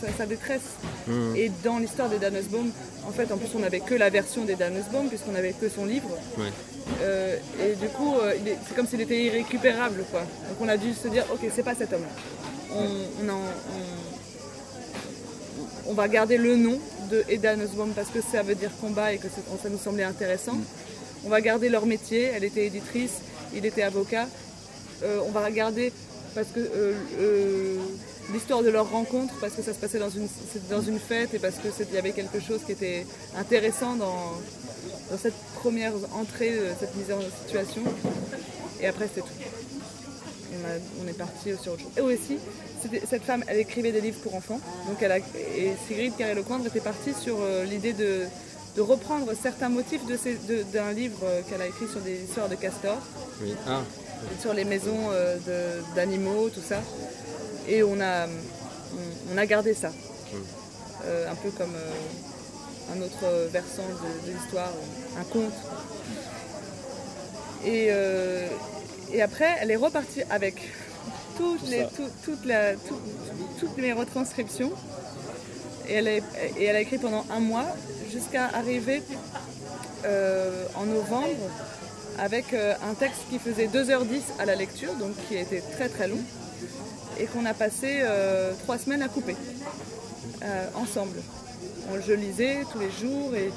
[SPEAKER 7] sa, sa détresse.
[SPEAKER 1] Mhm.
[SPEAKER 7] Et dans l'histoire des Dan Nussbaum, en fait, en plus, on n'avait que la version des Dan Nussbaum, puisqu'on n'avait que son livre. Euh, et du coup, euh, c'est comme s'il était irrécupérable, quoi. Donc on a dû se dire, ok, c'est pas cet homme-là. On, on en- on- on va garder le nom de Eda Nussbaum parce que ça veut dire combat et que ça nous semblait intéressant. On va garder leur métier. Elle était éditrice, il était avocat. Euh, on va regarder parce que euh, euh, l'histoire de leur rencontre, parce que ça se passait dans une, fête et parce que c'est- il y avait quelque chose qui était intéressant dans, cette première entrée, cette mise en situation. Et après, c'est tout. On, est parti sur autre chose. Et aussi, cette femme, elle écrivait des livres pour enfants. Donc elle a, et Sigrid Carré-Lecoindre était partie sur l'idée de, reprendre certains motifs d'un livre qu'elle a écrit sur des histoires de castors
[SPEAKER 1] Oui.
[SPEAKER 7] Sur les maisons euh, d'animaux, tout ça. Et on a, on, on a gardé ça. Euh, un peu comme euh, un autre versant de, de l'histoire, un conte. Et, euh, et après, elle est repartie avec toutes, les, tout- toute la- tout- toutes mes retranscriptions. Et elle, est- et elle a écrit pendant un mois jusqu'à arriver euh, en novembre avec euh, un texte qui faisait 2h10 à la lecture, donc qui était très très long, et qu'on a passé euh, trois semaines à couper euh, ensemble. Je lisais tous les jours et,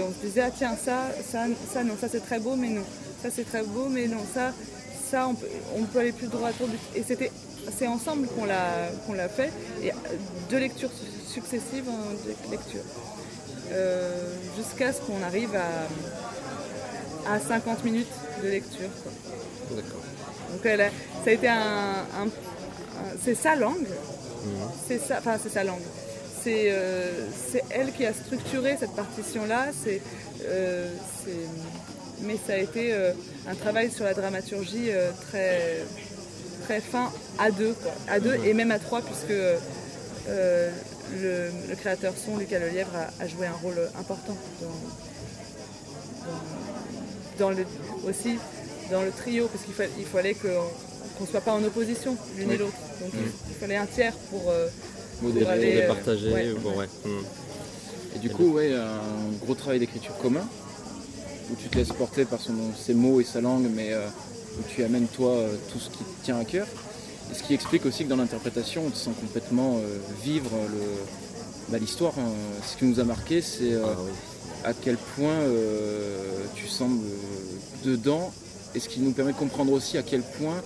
[SPEAKER 7] on se disait ah tiens ça, ça, non, ça c'est très beau mais non, ça c'est très beau mais non, ça, ça on peut, peut aller plus droit au but. Et c'était c'est ensemble qu'on l'a qu'on l'a fait et deux lectures su- successives en deux lectures. Jusqu'à ce qu'on arrive à, à 50 minutes de lecture.
[SPEAKER 1] d'accord.
[SPEAKER 7] Donc elle a- ça a été un, un- un- c'est sa langue, c'est ça, enfin c'est sa langue. C'est euh, elle qui a structuré cette partition-là. C'est, euh, mais ça a été euh, un travail sur la dramaturgie euh, très très fin à deux, quoi. à deux et même à trois puisque le, le créateur son Lucas Lelièvre a, a joué un rôle important dans, dans- dans le, aussi dans le trio, parce qu'il fa- il fallait qu'on ne soit pas en opposition l'une
[SPEAKER 2] Oui.
[SPEAKER 7] et l'autre. Donc il- il fallait un tiers pour, euh,
[SPEAKER 2] Modéré.
[SPEAKER 7] pour aller,
[SPEAKER 1] Les
[SPEAKER 7] euh,
[SPEAKER 1] partager,
[SPEAKER 7] ouais.
[SPEAKER 1] bon, ouais. Hmm.
[SPEAKER 2] Et du coup, ouais, un gros travail d'écriture commun, où tu te laisses porter par son, ses mots et sa langue, mais euh, où tu amènes toi tout ce qui te tient à cœur. Et ce qui explique aussi que dans l'interprétation, on te sent complètement euh, vivre le- bah, l'histoire. hein. Ce qui nous a marqué, c'est euh,
[SPEAKER 1] Ah, oui.
[SPEAKER 2] À quel point euh, tu sembles euh, dedans, et ce qui nous permet de comprendre aussi à quel point,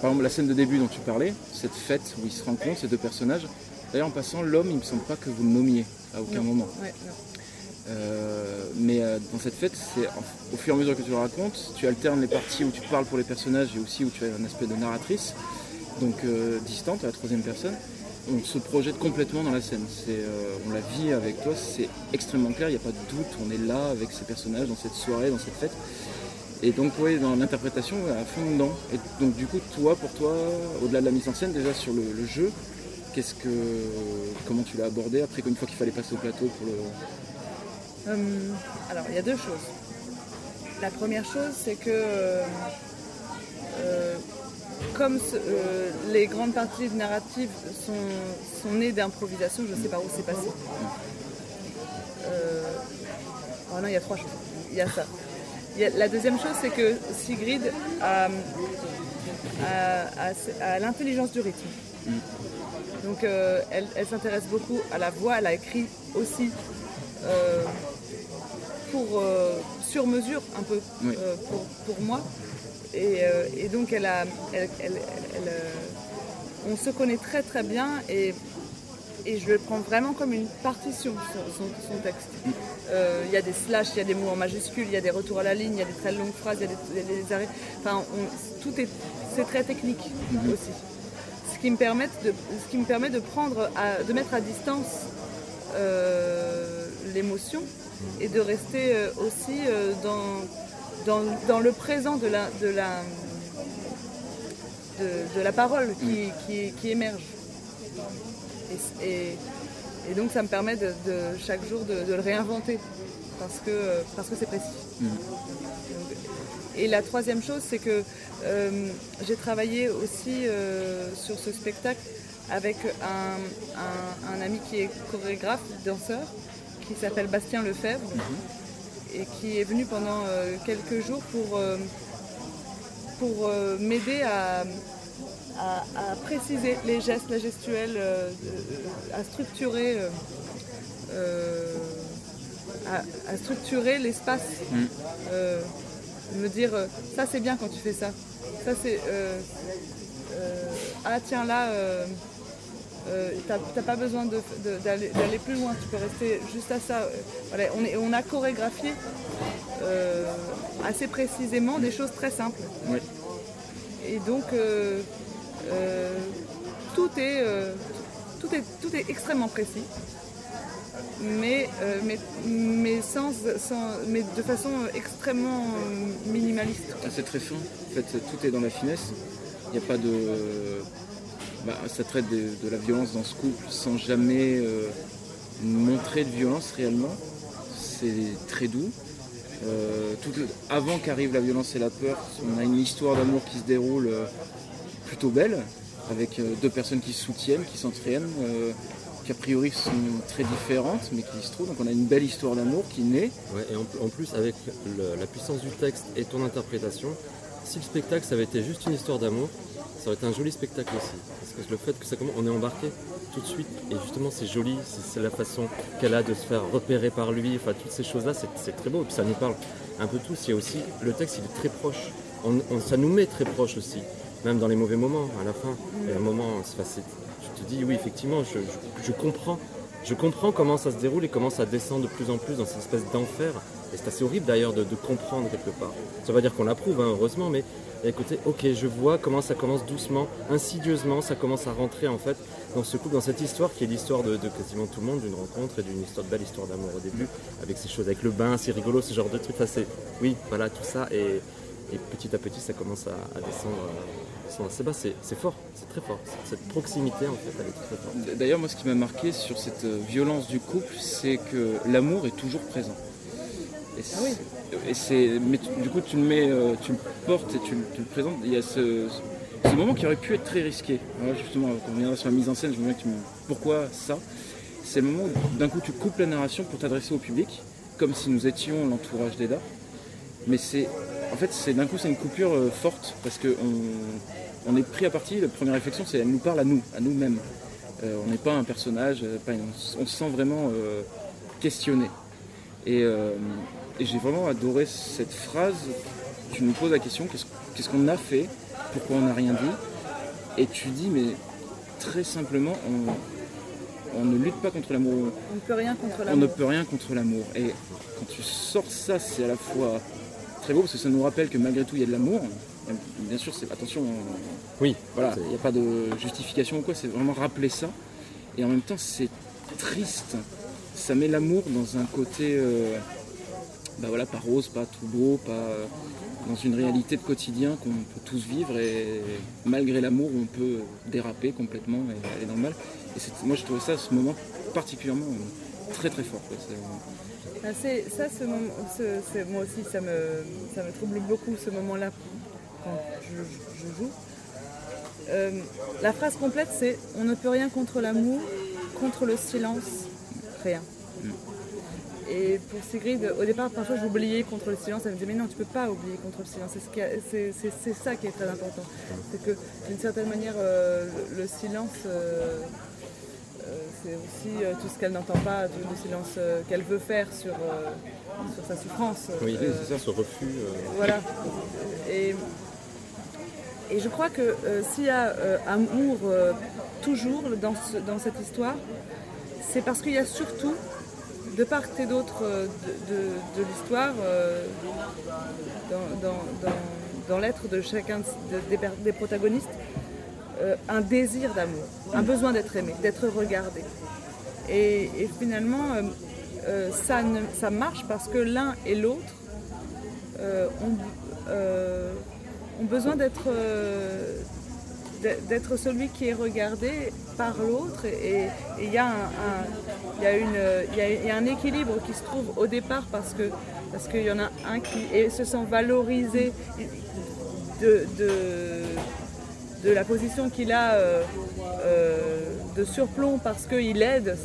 [SPEAKER 2] par exemple, la scène de début dont tu parlais, cette fête où ils se rencontrent, ces deux personnages. D'ailleurs, en passant, l'homme, il me semble pas que vous le nommiez à aucun
[SPEAKER 7] Non.
[SPEAKER 2] moment.
[SPEAKER 7] ouais, non.
[SPEAKER 2] Euh, mais euh, dans cette fête, c'est au fur et à mesure que tu le racontes, tu alternes les parties où tu parles pour les personnages et aussi où tu as un aspect de narratrice, donc euh, distante à la troisième personne. On se projette complètement dans la scène. Euh, on la vit avec toi, c'est extrêmement clair, il n'y a pas de doute, on est là avec ces personnages, dans cette soirée, dans cette fête. Et donc, oui, dans l'interprétation, à fond dedans. Et donc, du coup, toi, pour toi, au-delà de la mise en scène, déjà sur le, jeu, qu'est-ce que, comment tu l'as abordé après qu'une fois qu'il fallait passer au plateau pour le.
[SPEAKER 7] Euh, alors, il y a deux choses. La première chose, c'est que euh, comme euh, les grandes parties narratives sont, sont nées d'improvisation, je ne sais pas où c'est passé. Euh, oh non, il y a trois choses. Il y a ça. Il y a- la deuxième chose, c'est que Sigrid a, a- a- a l'intelligence du rythme. Donc euh, elle, elle s'intéresse beaucoup à la voix, elle a écrit aussi pour sur mesure un peu
[SPEAKER 2] Oui.
[SPEAKER 7] pour, pour moi. Et, euh, et donc elle a, elle- elle- elle- elle, euh, on se connaît très très bien et, et je le prends vraiment comme une partition son, son- son texte. Euh, Il y a des slash, il y a des mots en majuscules, il y a des retours à la ligne, il y a des très longues phrases, il y a des, arrêts. Enfin, on- tout est c'est très technique aussi ce qui me permet de, ce qui me permet de prendre, à- de mettre à distance euh, l'émotion et de rester aussi dans, dans, dans le présent de la, de la, de, de la parole qui, qui, qui émerge. Et, et- Et donc ça me permet de, de- chaque jour de, de le réinventer parce que parce que c'est précis. Donc, et la troisième chose, c'est que euh, j'ai travaillé aussi euh, sur ce spectacle avec un, un- un ami qui est chorégraphe, danseur, qui s'appelle Bastien Lefebvre, et qui est venu pendant euh, quelques jours pour, euh, pour euh, m'aider à, à- à préciser les gestes, la gestuelle, à structurer, euh, à, à structurer l'espace.
[SPEAKER 2] Mm.
[SPEAKER 7] Euh, me dire ça c'est bien quand tu fais ça. Ça c'est euh, ah tiens là euh, t'as pas besoin d'aller plus loin, tu peux rester juste à ça. Voilà, on, est- on a chorégraphié euh, assez précisément des choses très simples.
[SPEAKER 2] Oui.
[SPEAKER 7] Et donc euh, euh, tout, est, tout, est, tout est extrêmement précis, mais, mais, mais, sans, sans- mais de façon extrêmement minimaliste.
[SPEAKER 2] Ah, c'est très fin. En fait, tout est dans la finesse. Il n'y a pas de. Bah, ça traite de, la violence dans ce couple sans jamais euh, montrer de violence réellement. C'est très doux. Euh, avant qu'arrive la violence et la peur, on a une histoire d'amour qui se déroule euh, plutôt belle, avec deux personnes qui se soutiennent, qui s'entraînent, qui a priori sont très différentes, mais qui se trouvent. Donc on a une belle histoire d'amour qui naît.
[SPEAKER 1] Et en, plus, avec la puissance du texte et ton interprétation, si le spectacle ça avait été juste une histoire d'amour, ça aurait été un joli spectacle aussi. Parce que le fait que ça commence, on est embarqué tout de suite, et justement c'est joli, c'est la façon qu'elle a de se faire repérer par lui, enfin toutes ces choses-là, c'est très beau, et puis ça nous parle un peu tous. Il aussi, le texte il est très proche, ça nous met très proche aussi, même dans les mauvais moments, à la fin. Y a un moment, enfin, tu te dis oui effectivement, je comprends. Je comprends comment ça se déroule et comment ça descend de plus en plus dans cette espèce d'enfer. Et c'est assez horrible d'ailleurs de, comprendre quelque part. Ça veut dire qu'on l'approuve, hein, heureusement, mais écoutez, ok, je vois comment ça commence doucement, insidieusement, ça commence à rentrer en fait dans ce couple, dans cette histoire qui est l'histoire de, quasiment tout le monde, d'une rencontre et d'une histoire, belle histoire d'amour au début, avec ces choses, avec le bain, c'est rigolo, ce genre de trucs. Enfin, oui, voilà, tout ça. Et, et petit à petit, ça commence à, descendre, euh, c'est fort, c'est très fort. Cette proximité, en fait, elle est très forte.
[SPEAKER 2] D'ailleurs, moi, ce qui m'a marqué sur cette euh, violence du couple, c'est que l'amour est toujours présent. Et c'est, et c'est- mais tu- du coup, tu le mets, euh, tu le portes et tu, le- tu le présentes. Il y a ce, ce moment qui aurait pu être très risqué. Justement, quand on reviendra sur la mise en scène, je me demande que tu me- pourquoi ça? C'est le moment où d'un coup tu coupes la narration pour t'adresser au public, comme si nous étions l'entourage d'Eda. Mais c'est, en fait, c'est d'un coup c'est une coupure euh, forte parce que on, on est pris à partie. La première réflexion, c'est elle nous parle à nous, à nous-mêmes. Euh, on n'est pas un personnage, pas une- on se sent vraiment euh, questionné. Et, euh, et j'ai vraiment adoré cette phrase. Tu nous poses la question qu'est-ce qu'on a fait? Pourquoi on n'a rien dit? Et tu dis, mais très simplement, on, on ne lutte pas contre l'amour.
[SPEAKER 7] On ne peut rien contre
[SPEAKER 2] On ne
[SPEAKER 7] l'amour.
[SPEAKER 2] peut rien contre l'amour. Et quand tu sors ça, c'est à la fois très beau parce que ça nous rappelle que malgré tout, il y a de l'amour. Bien sûr, c'est attention, on-
[SPEAKER 1] Oui,
[SPEAKER 2] voilà, il n'y a pas de justification ou quoi, c'est vraiment rappeler ça. Et en même temps, c'est triste. Ça met l'amour dans un côté, euh, bah voilà, pas rose, pas tout beau, pas euh, dans une réalité de quotidien qu'on peut tous vivre. Et malgré l'amour, on peut déraper complètement et aller dans le mal. Et moi, je trouvais ça, ce moment particulièrement euh, très très fort. quoi. C'est-
[SPEAKER 7] Ah, ça, ce moment, ce- c'est- moi aussi, ça me, ça me trouble beaucoup ce moment-là quand je, je joue. Euh, la phrase complète, c'est On ne peut rien contre l'amour, contre le silence, rien. Et pour Sigrid, au départ, parfois j'oubliais contre le silence. Elle me disait Mais non, tu peux pas oublier contre le silence. C'est ce ça qui est très important. C'est que d'une certaine manière, euh, le, le silence. euh, euh, c'est aussi tout ce qu'elle n'entend pas, tout le silence qu'elle veut faire sur, sur sa souffrance.
[SPEAKER 1] Oui, c'est ça, ce refus.
[SPEAKER 7] voilà. Et, et je crois que s'il y a amour toujours dans, ce- dans cette histoire, c'est parce qu'il y a surtout, de part et d'autre euh, de, l'histoire, euh, dans, l'être de chacun de- des, protagonistes, euh, un désir d'amour, un besoin d'être aimé, d'être regardé. Et, finalement, ça, marche parce que l'un et l'autre ont, besoin d'être d'être celui qui est regardé par l'autre. Et il y, a un, équilibre qui se trouve au départ parce que parce qu'il y en a un qui se sent valorisé de, la position qu'il a euh, euh, de surplomb parce qu'il aide,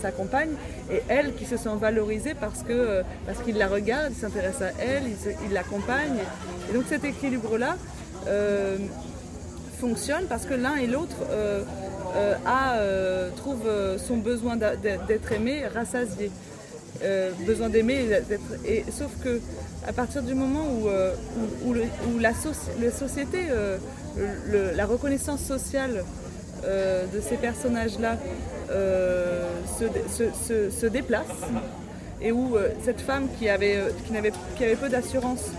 [SPEAKER 7] sa, compagne, et elle qui se sent valorisée parce euh, parce qu'il la regarde, il s'intéresse à elle, il, l'accompagne. Et donc cet équilibre-là fonctionne parce que l'un et l'autre a, trouve son besoin d'être aimé rassasié. Euh, besoin d'aimer. Et, sauf que à partir du moment où, euh, où, la, société, euh, la reconnaissance sociale de ces personnages-là se, déplace, et où cette femme qui avait, qui qui avait peu d'assurance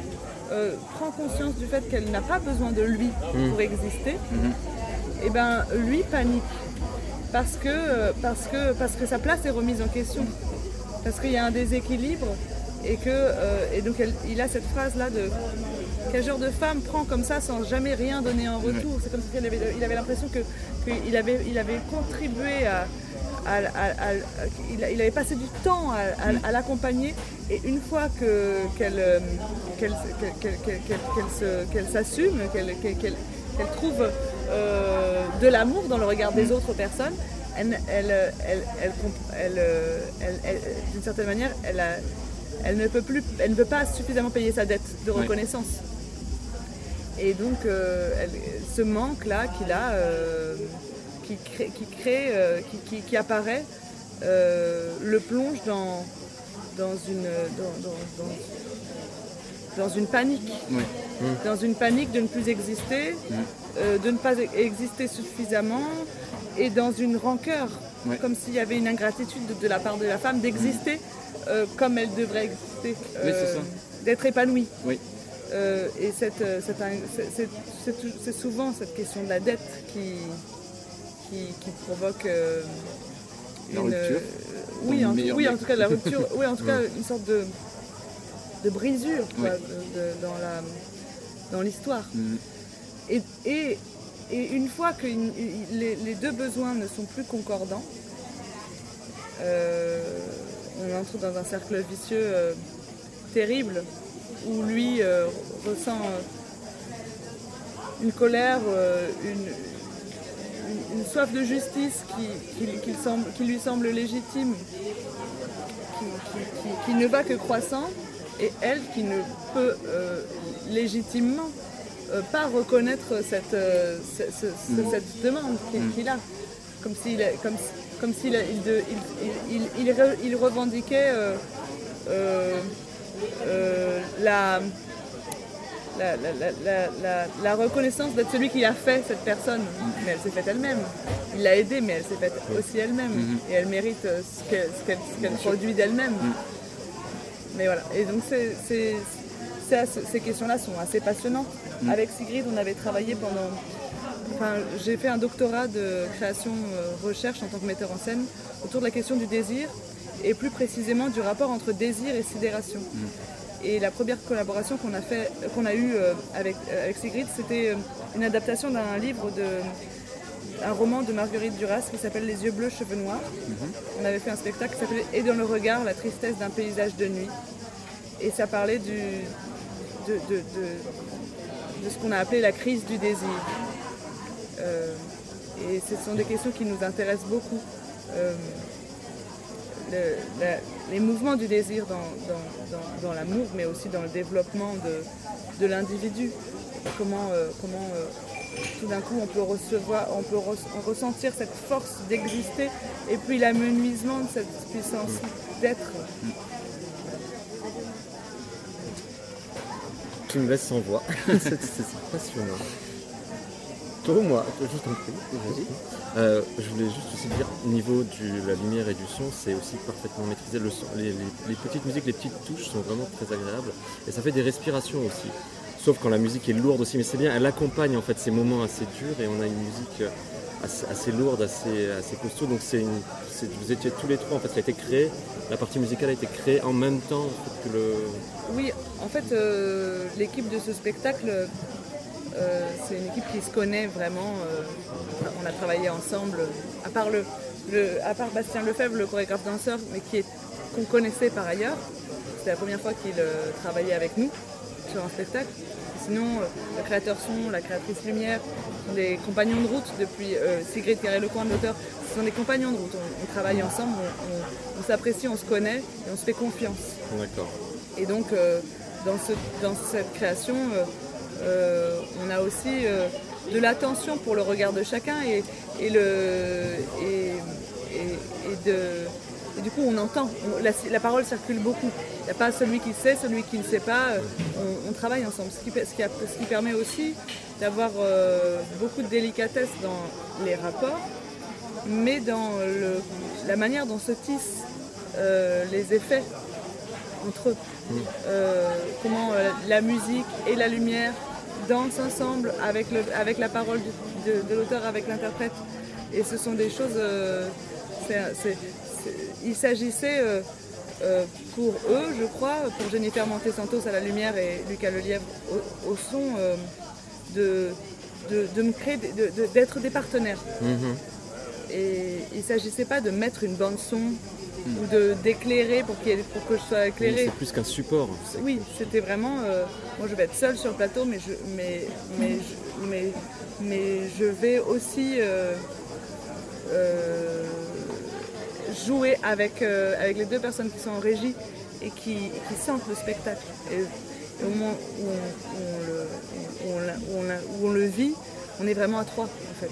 [SPEAKER 7] prend conscience du fait qu'elle n'a pas besoin de lui mmh. pour exister, mmh. et ben lui panique parce que, parce, que, parce que sa place est remise en question parce qu'il y a un déséquilibre et que euh, et donc il a cette phrase là de quel genre de femme prend comme ça sans jamais rien donner en retour? C'est comme si avait, il avait l'impression que qu'il avait, il avait contribué à, il, avait passé du temps à, l'accompagner et une fois qu'elle s'assume, qu'elle trouve euh, de l'amour dans le regard des autres personnes, elle, elle, elle, d'une certaine manière, elle, ne peut plus, elle ne peut pas suffisamment payer sa dette de reconnaissance. Et donc, euh, ce manque-là qu'il a, euh, qui crée, qui, crée euh, qui, apparaît, le plonge dans, dans, une, dans, une panique. Dans une panique de ne plus exister, de ne pas exister suffisamment, et dans une rancœur, comme s'il y avait une ingratitude de, la part de la femme d'exister euh, comme elle devrait exister, euh, d'être épanouie. Oui. Euh, et c'est souvent cette question de la dette qui, qui, provoque
[SPEAKER 2] la une, rupture.
[SPEAKER 7] oui, en, oui, en tout cas la rupture, oui, en tout cas une sorte de, de brisure dans l'histoire. Mm. Et, et et une fois que les, deux besoins ne sont plus concordants, euh, on entre dans un cercle vicieux euh, terrible où lui euh, ressent une colère, une, soif de justice qui, lui semble légitime, qui, ne va que croissant, et elle qui ne peut légitimement euh, pas reconnaître cette, euh, mm. cette demande mm. qu'il a. Comme s'il comme, comme s'il il, il, il, revendiquait euh, la, la, la, la, reconnaissance d'être celui qui a fait cette personne. Mais elle s'est faite elle-même. Il l'a aidée, mais elle s'est faite aussi elle-même. Mm-hmm. Et elle mérite ce qu'elle produit d'elle-même. Mm. Mais voilà. Et donc c'est ces questions-là sont assez passionnantes. Mm. Avec Sigrid, on avait travaillé pendant. Enfin, j'ai fait un doctorat de création euh, recherche en tant que metteur en scène autour de la question du désir et plus précisément du rapport entre désir et sidération. Mm. Et la première collaboration qu'on a fait, qu'on a eue euh, avec, euh, avec Sigrid, c'était une adaptation d'un livre de un roman de Marguerite Duras qui s'appelle Les yeux bleus, cheveux noirs. Mm-hmm. On avait fait un spectacle qui s'appelait Et dans le regard, la tristesse d'un paysage de nuit. Et ça parlait du, de, ce qu'on a appelé la crise du désir. Euh, et ce sont des questions qui nous intéressent beaucoup. Euh, les mouvements du désir dans, l'amour, mais aussi dans le développement de, l'individu. Comment, euh, comment tout d'un coup on peut recevoir, on peut ressentir cette force d'exister et puis l'amenuisement de cette puissance d'être.
[SPEAKER 1] Tu me laisses sans voix. c'est passionnant. Toi ou moi Je t'en prie, euh, je voulais juste aussi dire, au niveau de la lumière et du son, c'est aussi parfaitement maîtrisé. Les, petites musiques, les petites touches sont vraiment très agréables. Et ça fait des respirations aussi. Sauf quand la musique est lourde aussi, mais c'est bien, elle accompagne en fait ces moments assez durs et on a une musique euh, assez, lourde, assez, costaud. Donc vous étiez tous les trois, en fait, ça a été créé, la partie musicale a été créée en même temps que le...
[SPEAKER 7] Oui, en fait, euh, l'équipe de ce spectacle c'est une équipe qui se connaît vraiment. euh, on a travaillé ensemble, à part, le, le- à part Bastien Lefebvre, le chorégraphe danseur, mais qui est- qu'on connaissait par ailleurs. C'était la première fois qu'il euh, travaillait avec nous sur un spectacle. Sinon, euh, le créateur son, la créatrice lumière sont des compagnons de route depuis euh, Sigrid Carré-Lecoin de l'auteur. Ce sont des compagnons de route. On, on travaille ensemble, on, on- on s'apprécie, on se connaît et on se fait confiance.
[SPEAKER 1] D'accord.
[SPEAKER 7] Et donc, euh, dans, ce- dans cette création, euh, on a aussi euh, de l'attention pour le regard de chacun et, et le, et, et- et de, et du coup, on entend. On- la, la parole circule beaucoup. Il n'y a pas celui qui sait, celui qui ne sait pas. euh, On, on travaille ensemble. Ce qui, pe- ce qui a- ce qui permet aussi d'avoir euh, beaucoup de délicatesse dans les rapports, mais dans le- la manière dont se tissent les effets entre eux. Euh, comment euh, la musique et la lumière dansent ensemble avec, le- avec la parole du- de, de l'auteur, avec l'interprète. Et ce sont des choses. euh, il s'agissait euh, euh, pour eux, je crois, pour Jennifer Monte Santos à la lumière et Lucas Lelièvre au, au son, de, de, de me créer, des- de- de- d'être des partenaires. Et il ne s'agissait pas de mettre une bande son ou de d'éclairer pour, ait- pour que je sois éclairée.
[SPEAKER 1] c'est plus qu'un support.
[SPEAKER 7] Oui, c'était vraiment. euh, moi, je vais être seule sur le plateau, mais je, mais, mais, je, mais, mais je vais aussi euh, euh, jouer avec, avec les deux personnes qui sont en régie et qui, qui sentent le spectacle. Et, et au moment où on, où on le, où on où le vit, on est vraiment à trois, en fait.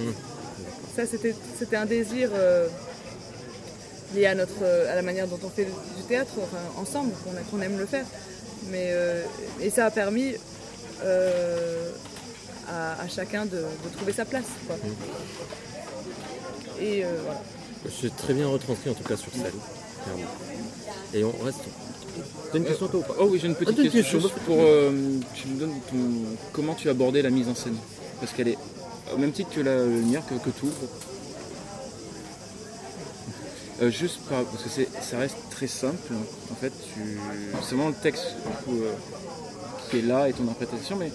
[SPEAKER 7] Ça, c'était c'était un désir. Lié à, notre, euh, à la manière dont on fait du théâtre enfin, ensemble, qu'on aime le faire. Mais, euh, et ça a permis euh, à, à chacun de, de trouver sa place. quoi. Et euh, voilà.
[SPEAKER 1] C'est très bien retranscrit en tout cas sur scène. clairement. Et on reste. T'as une question toi ou pas?
[SPEAKER 2] Oh oui, j'ai une petite
[SPEAKER 1] Ah, une
[SPEAKER 2] question,
[SPEAKER 1] question.
[SPEAKER 2] juste pour. euh, tu me donnes ton- comment tu abordais la mise en scène? Parce qu'elle est au même titre que la lumière, que, que tout. Euh, juste par- parce que ça reste très simple. En fait, tu, c'est vraiment le texte euh, qui est là et ton interprétation, mais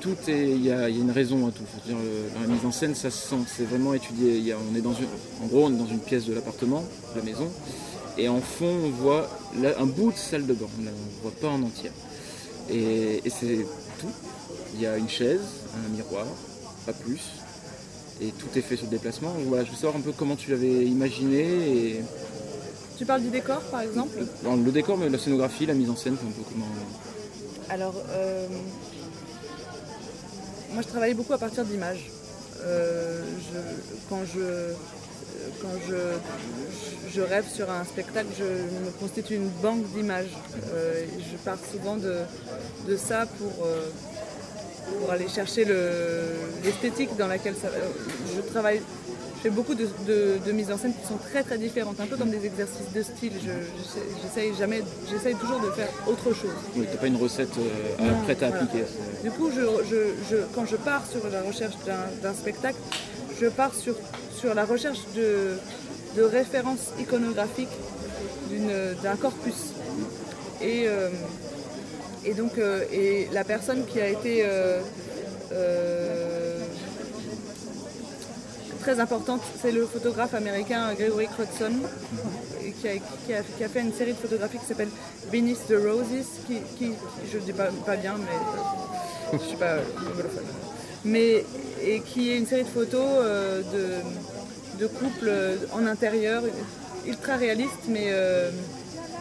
[SPEAKER 2] tout est, il y a, une raison à tout. Dire, la mise en scène, ça se sent, c'est vraiment étudié. On est dans une, en gros, on est dans une pièce de l'appartement, de la maison, et en fond, on voit un bout de salle de bain. On ne voit pas en entier. Et, et c'est tout. Il y a une chaise, un miroir, pas plus. Et tout est fait sur le déplacement. Donc Voilà, je veux savoir un peu comment tu l'avais imaginé et
[SPEAKER 7] Tu parles du décor par exemple
[SPEAKER 2] le décor, mais la scénographie, la mise en scène, un peu comment.
[SPEAKER 7] Alors, euh, moi je travaillais beaucoup à partir d'images. Euh, je- quand je, quand je, je rêve sur un spectacle, je me constitue une banque d'images. Euh, je pars souvent de, de ça pour, euh, pour aller chercher le- l'esthétique dans laquelle ça, euh, je travaille. Je fais beaucoup de, de- de mises en scène qui sont très très différentes, un peu comme des exercices de style. Je- J'essaye jamais, j'essaye toujours de faire autre chose.
[SPEAKER 2] Oui, t'as pas une recette euh,
[SPEAKER 7] Non,
[SPEAKER 2] prête à
[SPEAKER 7] voilà.
[SPEAKER 2] appliquer.
[SPEAKER 7] Du coup, je, quand je pars sur la recherche d'un- spectacle, je pars sur, sur la recherche de, de références iconographiques d'un corpus. Et, euh, et donc, euh, et la personne qui a été euh, euh, très importante, c'est le photographe américain Gregory Crutson, et qui a, fait une série de photographies qui s'appelle Beneath the Roses, qui, je ne dis pas, bien, mais je ne suis pas. Mais, et qui est une série de photos de, couples en intérieur, ultra réaliste, mais,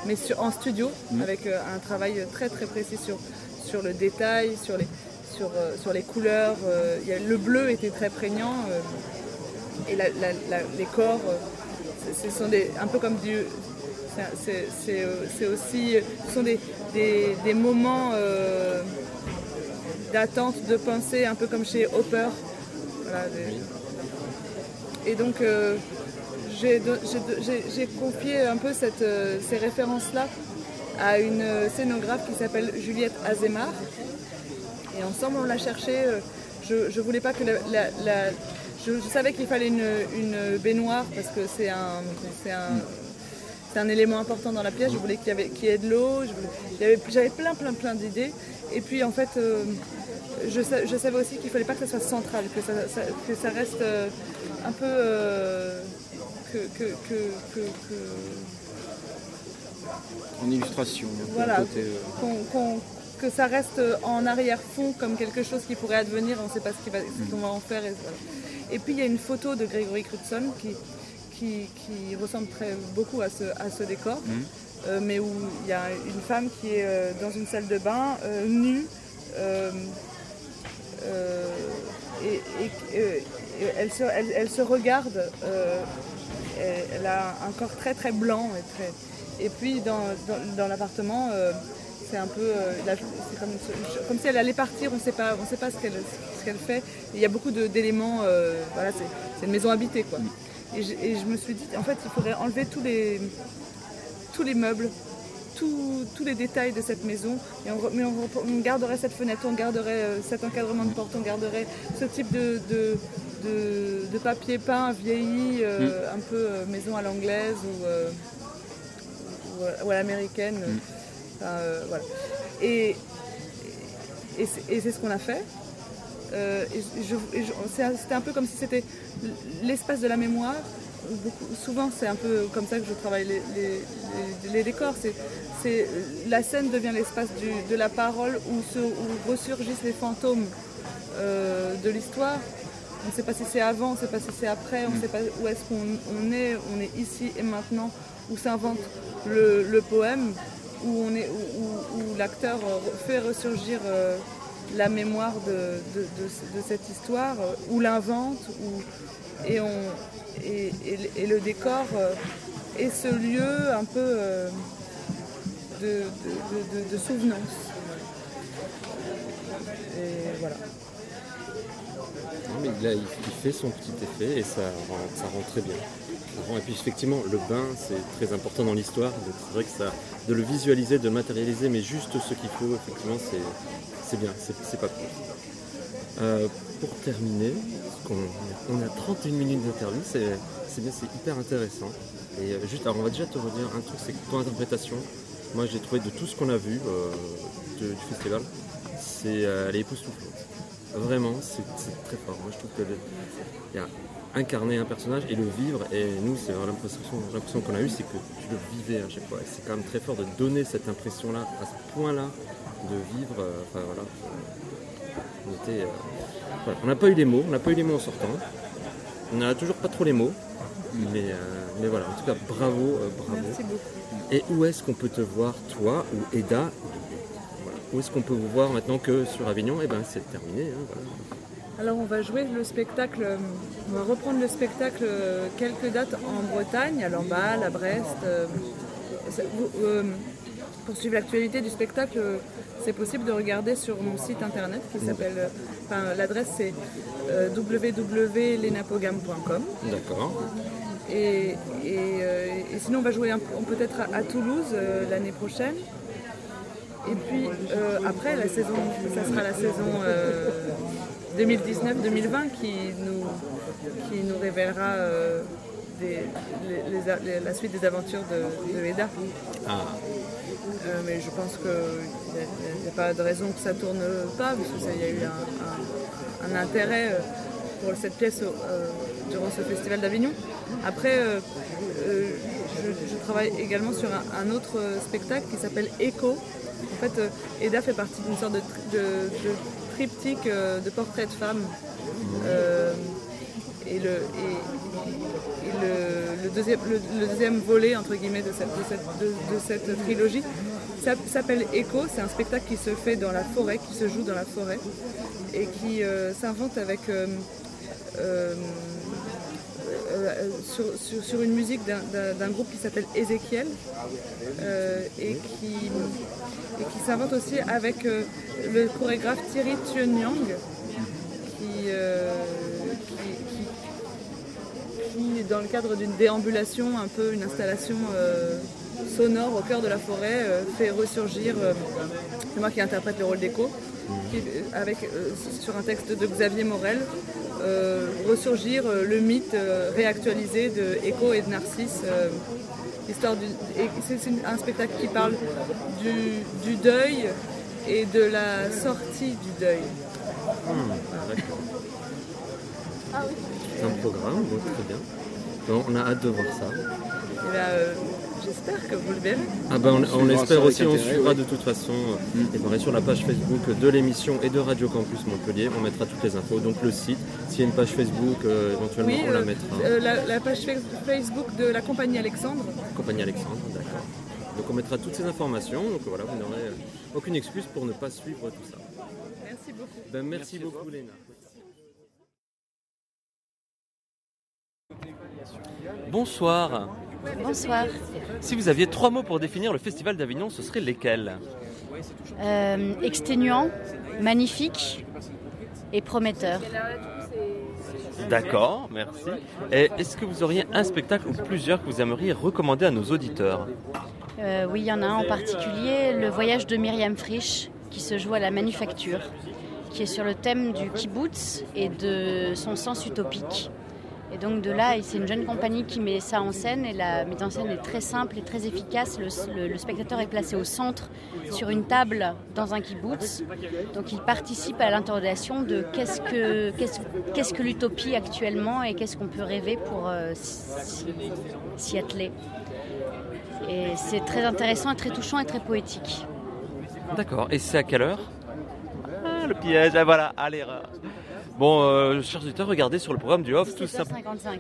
[SPEAKER 7] mais sur- en studio, avec euh, un travail très très précis sur, sur le détail, sur les, sur, euh, sur les couleurs. euh, il y a- le bleu était très prégnant. et la- la- la- les corps, ce sont des, un peu comme du. c'est- aussi. Ce sont des, des- des moments d'attente, de pensée, un peu comme chez Hopper. Voilà, des- Et donc, j'ai confié un peu euh, ces références-là à une scénographe qui s'appelle Juliette Azemar. Et ensemble, on l'a cherché. euh, Je, voulais pas que je, savais qu'il fallait une, baignoire parce que c'est un, élément important dans la pièce. Je voulais qu'il y, ait de l'eau. J'avais plein, plein, plein d'idées. Et puis en fait, euh, je, savais aussi qu'il ne fallait pas que ça soit central, que ça, reste euh, un peu. Euh, que, que, que,
[SPEAKER 2] En illustration.
[SPEAKER 7] Voilà. que ça reste en arrière-fond comme quelque chose qui pourrait advenir, on ne sait pas ce qu'on va, en faire. Et, puis il y a une photo de Gregory Crutzen qui, qui, ressemble très beaucoup à ce, à ce décor, mm. euh, mais où il y a une femme qui est euh, dans une salle de bain, euh, nue, et, elle, se, elle, se, regarde, elle, a un corps très très blanc. Et, très, et puis dans, dans, l'appartement, c'est un peu comme, comme, si elle allait partir, on ne sait pas, ce qu'elle fait. il y a beaucoup d'éléments, voilà, c'est une maison habitée quoi. Mm. Et je, me suis dit, en fait, il faudrait enlever tous les, tous les meubles, tous les détails de cette maison. Et on, mais on, garderait cette fenêtre, on garderait euh, cet encadrement de porte, on garderait ce type de, de, papier peint vieilli, euh, mm. un peu euh, maison à l'anglaise ou, à l'américaine. Mm. voilà. Et, et c'est ce qu'on a fait. Euh, c'était un peu comme si c'était l'espace de la mémoire. Souvent, c'est un peu comme ça que je travaille les, décors. C'est, la scène devient l'espace de la parole où, ressurgissent les fantômes euh, de l'histoire. On ne sait pas si c'est avant, on ne sait pas si c'est après, on ne sait pas où est-ce qu'on est. On est ici et maintenant, où s'invente le, poème, où, on est, où, l'acteur fait ressurgir. Euh, la mémoire de, cette histoire, ou l'invente, et, et, le décor euh, est ce lieu un peu euh, de, souvenance. Et voilà.
[SPEAKER 1] mais il, fait son petit effet et ça rend très bien. Et puis effectivement, le bain, c'est très important dans l'histoire. c'est vrai que ça, de le visualiser, de le matérialiser, mais juste ce qu'il faut, effectivement, c'est bien, c'est pas plus. Euh, pour terminer, on, a 31 minutes d'interview, c'est bien, c'est hyper intéressant. Et euh, juste, on va déjà te redire un truc, c'est que ton interprétation, moi j'ai trouvé de tout ce qu'on a vu euh, du festival, c'est elle est époustouflante. Vraiment, c'est très fort. Moi je trouve que y a incarner un personnage et le vivre. Et nous, c'est l'impression qu'on a eue, c'est que tu le vivais à chaque fois. c'est quand même très fort de donner cette impression-là, à ce point-là, de vivre. Euh, enfin voilà. Euh, On n'a pas eu les mots, on n'a pas eu les mots en sortant. On n'a toujours pas trop les mots. Mais, euh, mais voilà, en tout cas, bravo, bravo. Et où est-ce qu'on peut te voir, toi ou Eda? Où est-ce qu'on peut vous voir maintenant que sur Avignon? Eh ben, c'est terminé. Hein,
[SPEAKER 7] alors on va jouer le spectacle, on va reprendre le spectacle euh, quelques dates en Bretagne, à Lamballe, à Brest. Euh, euh, pour suivre l'actualité du spectacle, c'est possible de regarder sur mon site internet qui s'appelle, enfin l'adresse c'est www.lenapogam.com.
[SPEAKER 1] D'accord.
[SPEAKER 7] Et, sinon on va jouer peut-être à, Toulouse l'année prochaine. Et puis après la saison, ça sera la saison 2019-2020 qui nous, qui nous révélera euh, la suite des aventures de, Eda. Ah. Euh, mais je pense qu'il n'y a, pas de raison que ça tourne pas, parce qu'il y a eu un, intérêt euh, pour cette pièce durant ce festival d'Avignon. Après, je, travaille également sur un, autre spectacle qui s'appelle Echo. En fait, Eda fait partie d'une sorte de triptyque euh, de portraits de femmes. Euh, et, le, deuxième, le, deuxième, volet entre guillemets de cette, trilogie s'appelle Echo. C'est un spectacle qui se fait dans la forêt, qui se joue dans la forêt et qui euh, s'invente avec sur, une musique d'un groupe qui s'appelle Ezekiel et qui, s'invente aussi avec le chorégraphe Thierry Chunyang, dans le cadre d'une déambulation, un peu une installation euh, sonore au cœur de la forêt, euh, fait ressurgir, c'est moi qui interprète le rôle d'écho, avec, sur un texte de Xavier Morel, ressurgir le mythe réactualisé de Écho et de Narcisse Histoire du, et c'est c'est un spectacle qui parle du, du deuil et de la sortie du deuil.
[SPEAKER 1] Hmm, D'accord. C'est un programme, donc très bien. Donc, on a hâte de voir ça.
[SPEAKER 7] Et là, euh, j'espère que vous le verrez.
[SPEAKER 1] Ah ben on, espère aussi, on suivra
[SPEAKER 2] ouais.
[SPEAKER 1] de toute façon.
[SPEAKER 2] Mm.
[SPEAKER 1] Et pareil sur la page Facebook de l'émission et de Radio Campus Montpellier, on mettra toutes les infos. Donc le site, s'il y a une page Facebook, euh, éventuellement
[SPEAKER 7] Oui,
[SPEAKER 1] on la
[SPEAKER 7] euh,
[SPEAKER 1] mettra.
[SPEAKER 7] euh, la, la page fa- Facebook de la compagnie Alexandre.
[SPEAKER 1] Compagnie Alexandre, d'accord. Donc on mettra toutes ces informations. Donc voilà, vous n'aurez euh, aucune excuse pour ne pas suivre tout ça.
[SPEAKER 7] Merci beaucoup.
[SPEAKER 1] Ben, merci, beaucoup Léna. Bonsoir.
[SPEAKER 8] Bonsoir.
[SPEAKER 1] Si vous aviez trois mots pour définir le Festival d'Avignon, ce seraient lesquels?
[SPEAKER 8] Euh, exténuant, magnifique et prometteur.
[SPEAKER 1] D'accord, merci. Et est-ce que vous auriez un spectacle ou plusieurs que vous aimeriez recommander à nos auditeurs?
[SPEAKER 8] Euh, oui, il y en a un en particulier, le voyage de Myriam Frisch, qui se joue à la manufacture, qui est sur le thème du kibbutz et de son sens utopique. Et donc de là, c'est une jeune compagnie qui met ça en scène et la mise en scène est très simple et très efficace. Le, le- le spectateur est placé au centre sur une table dans un kibbutz. Donc il participe à l'interrogation de qu'est-ce que, qu'est-ce, qu'est-ce que l'utopie actuellement et qu'est-ce qu'on peut rêver pour euh, s'y, s'y atteler. Et c'est très intéressant et très touchant et très poétique.
[SPEAKER 1] D'accord. Et c'est à quelle heure? Ah, le piège, ah, voilà, à l'erreur. Bon, euh, chers auditeurs, regardez sur le programme du off tout ça.
[SPEAKER 8] 17h55.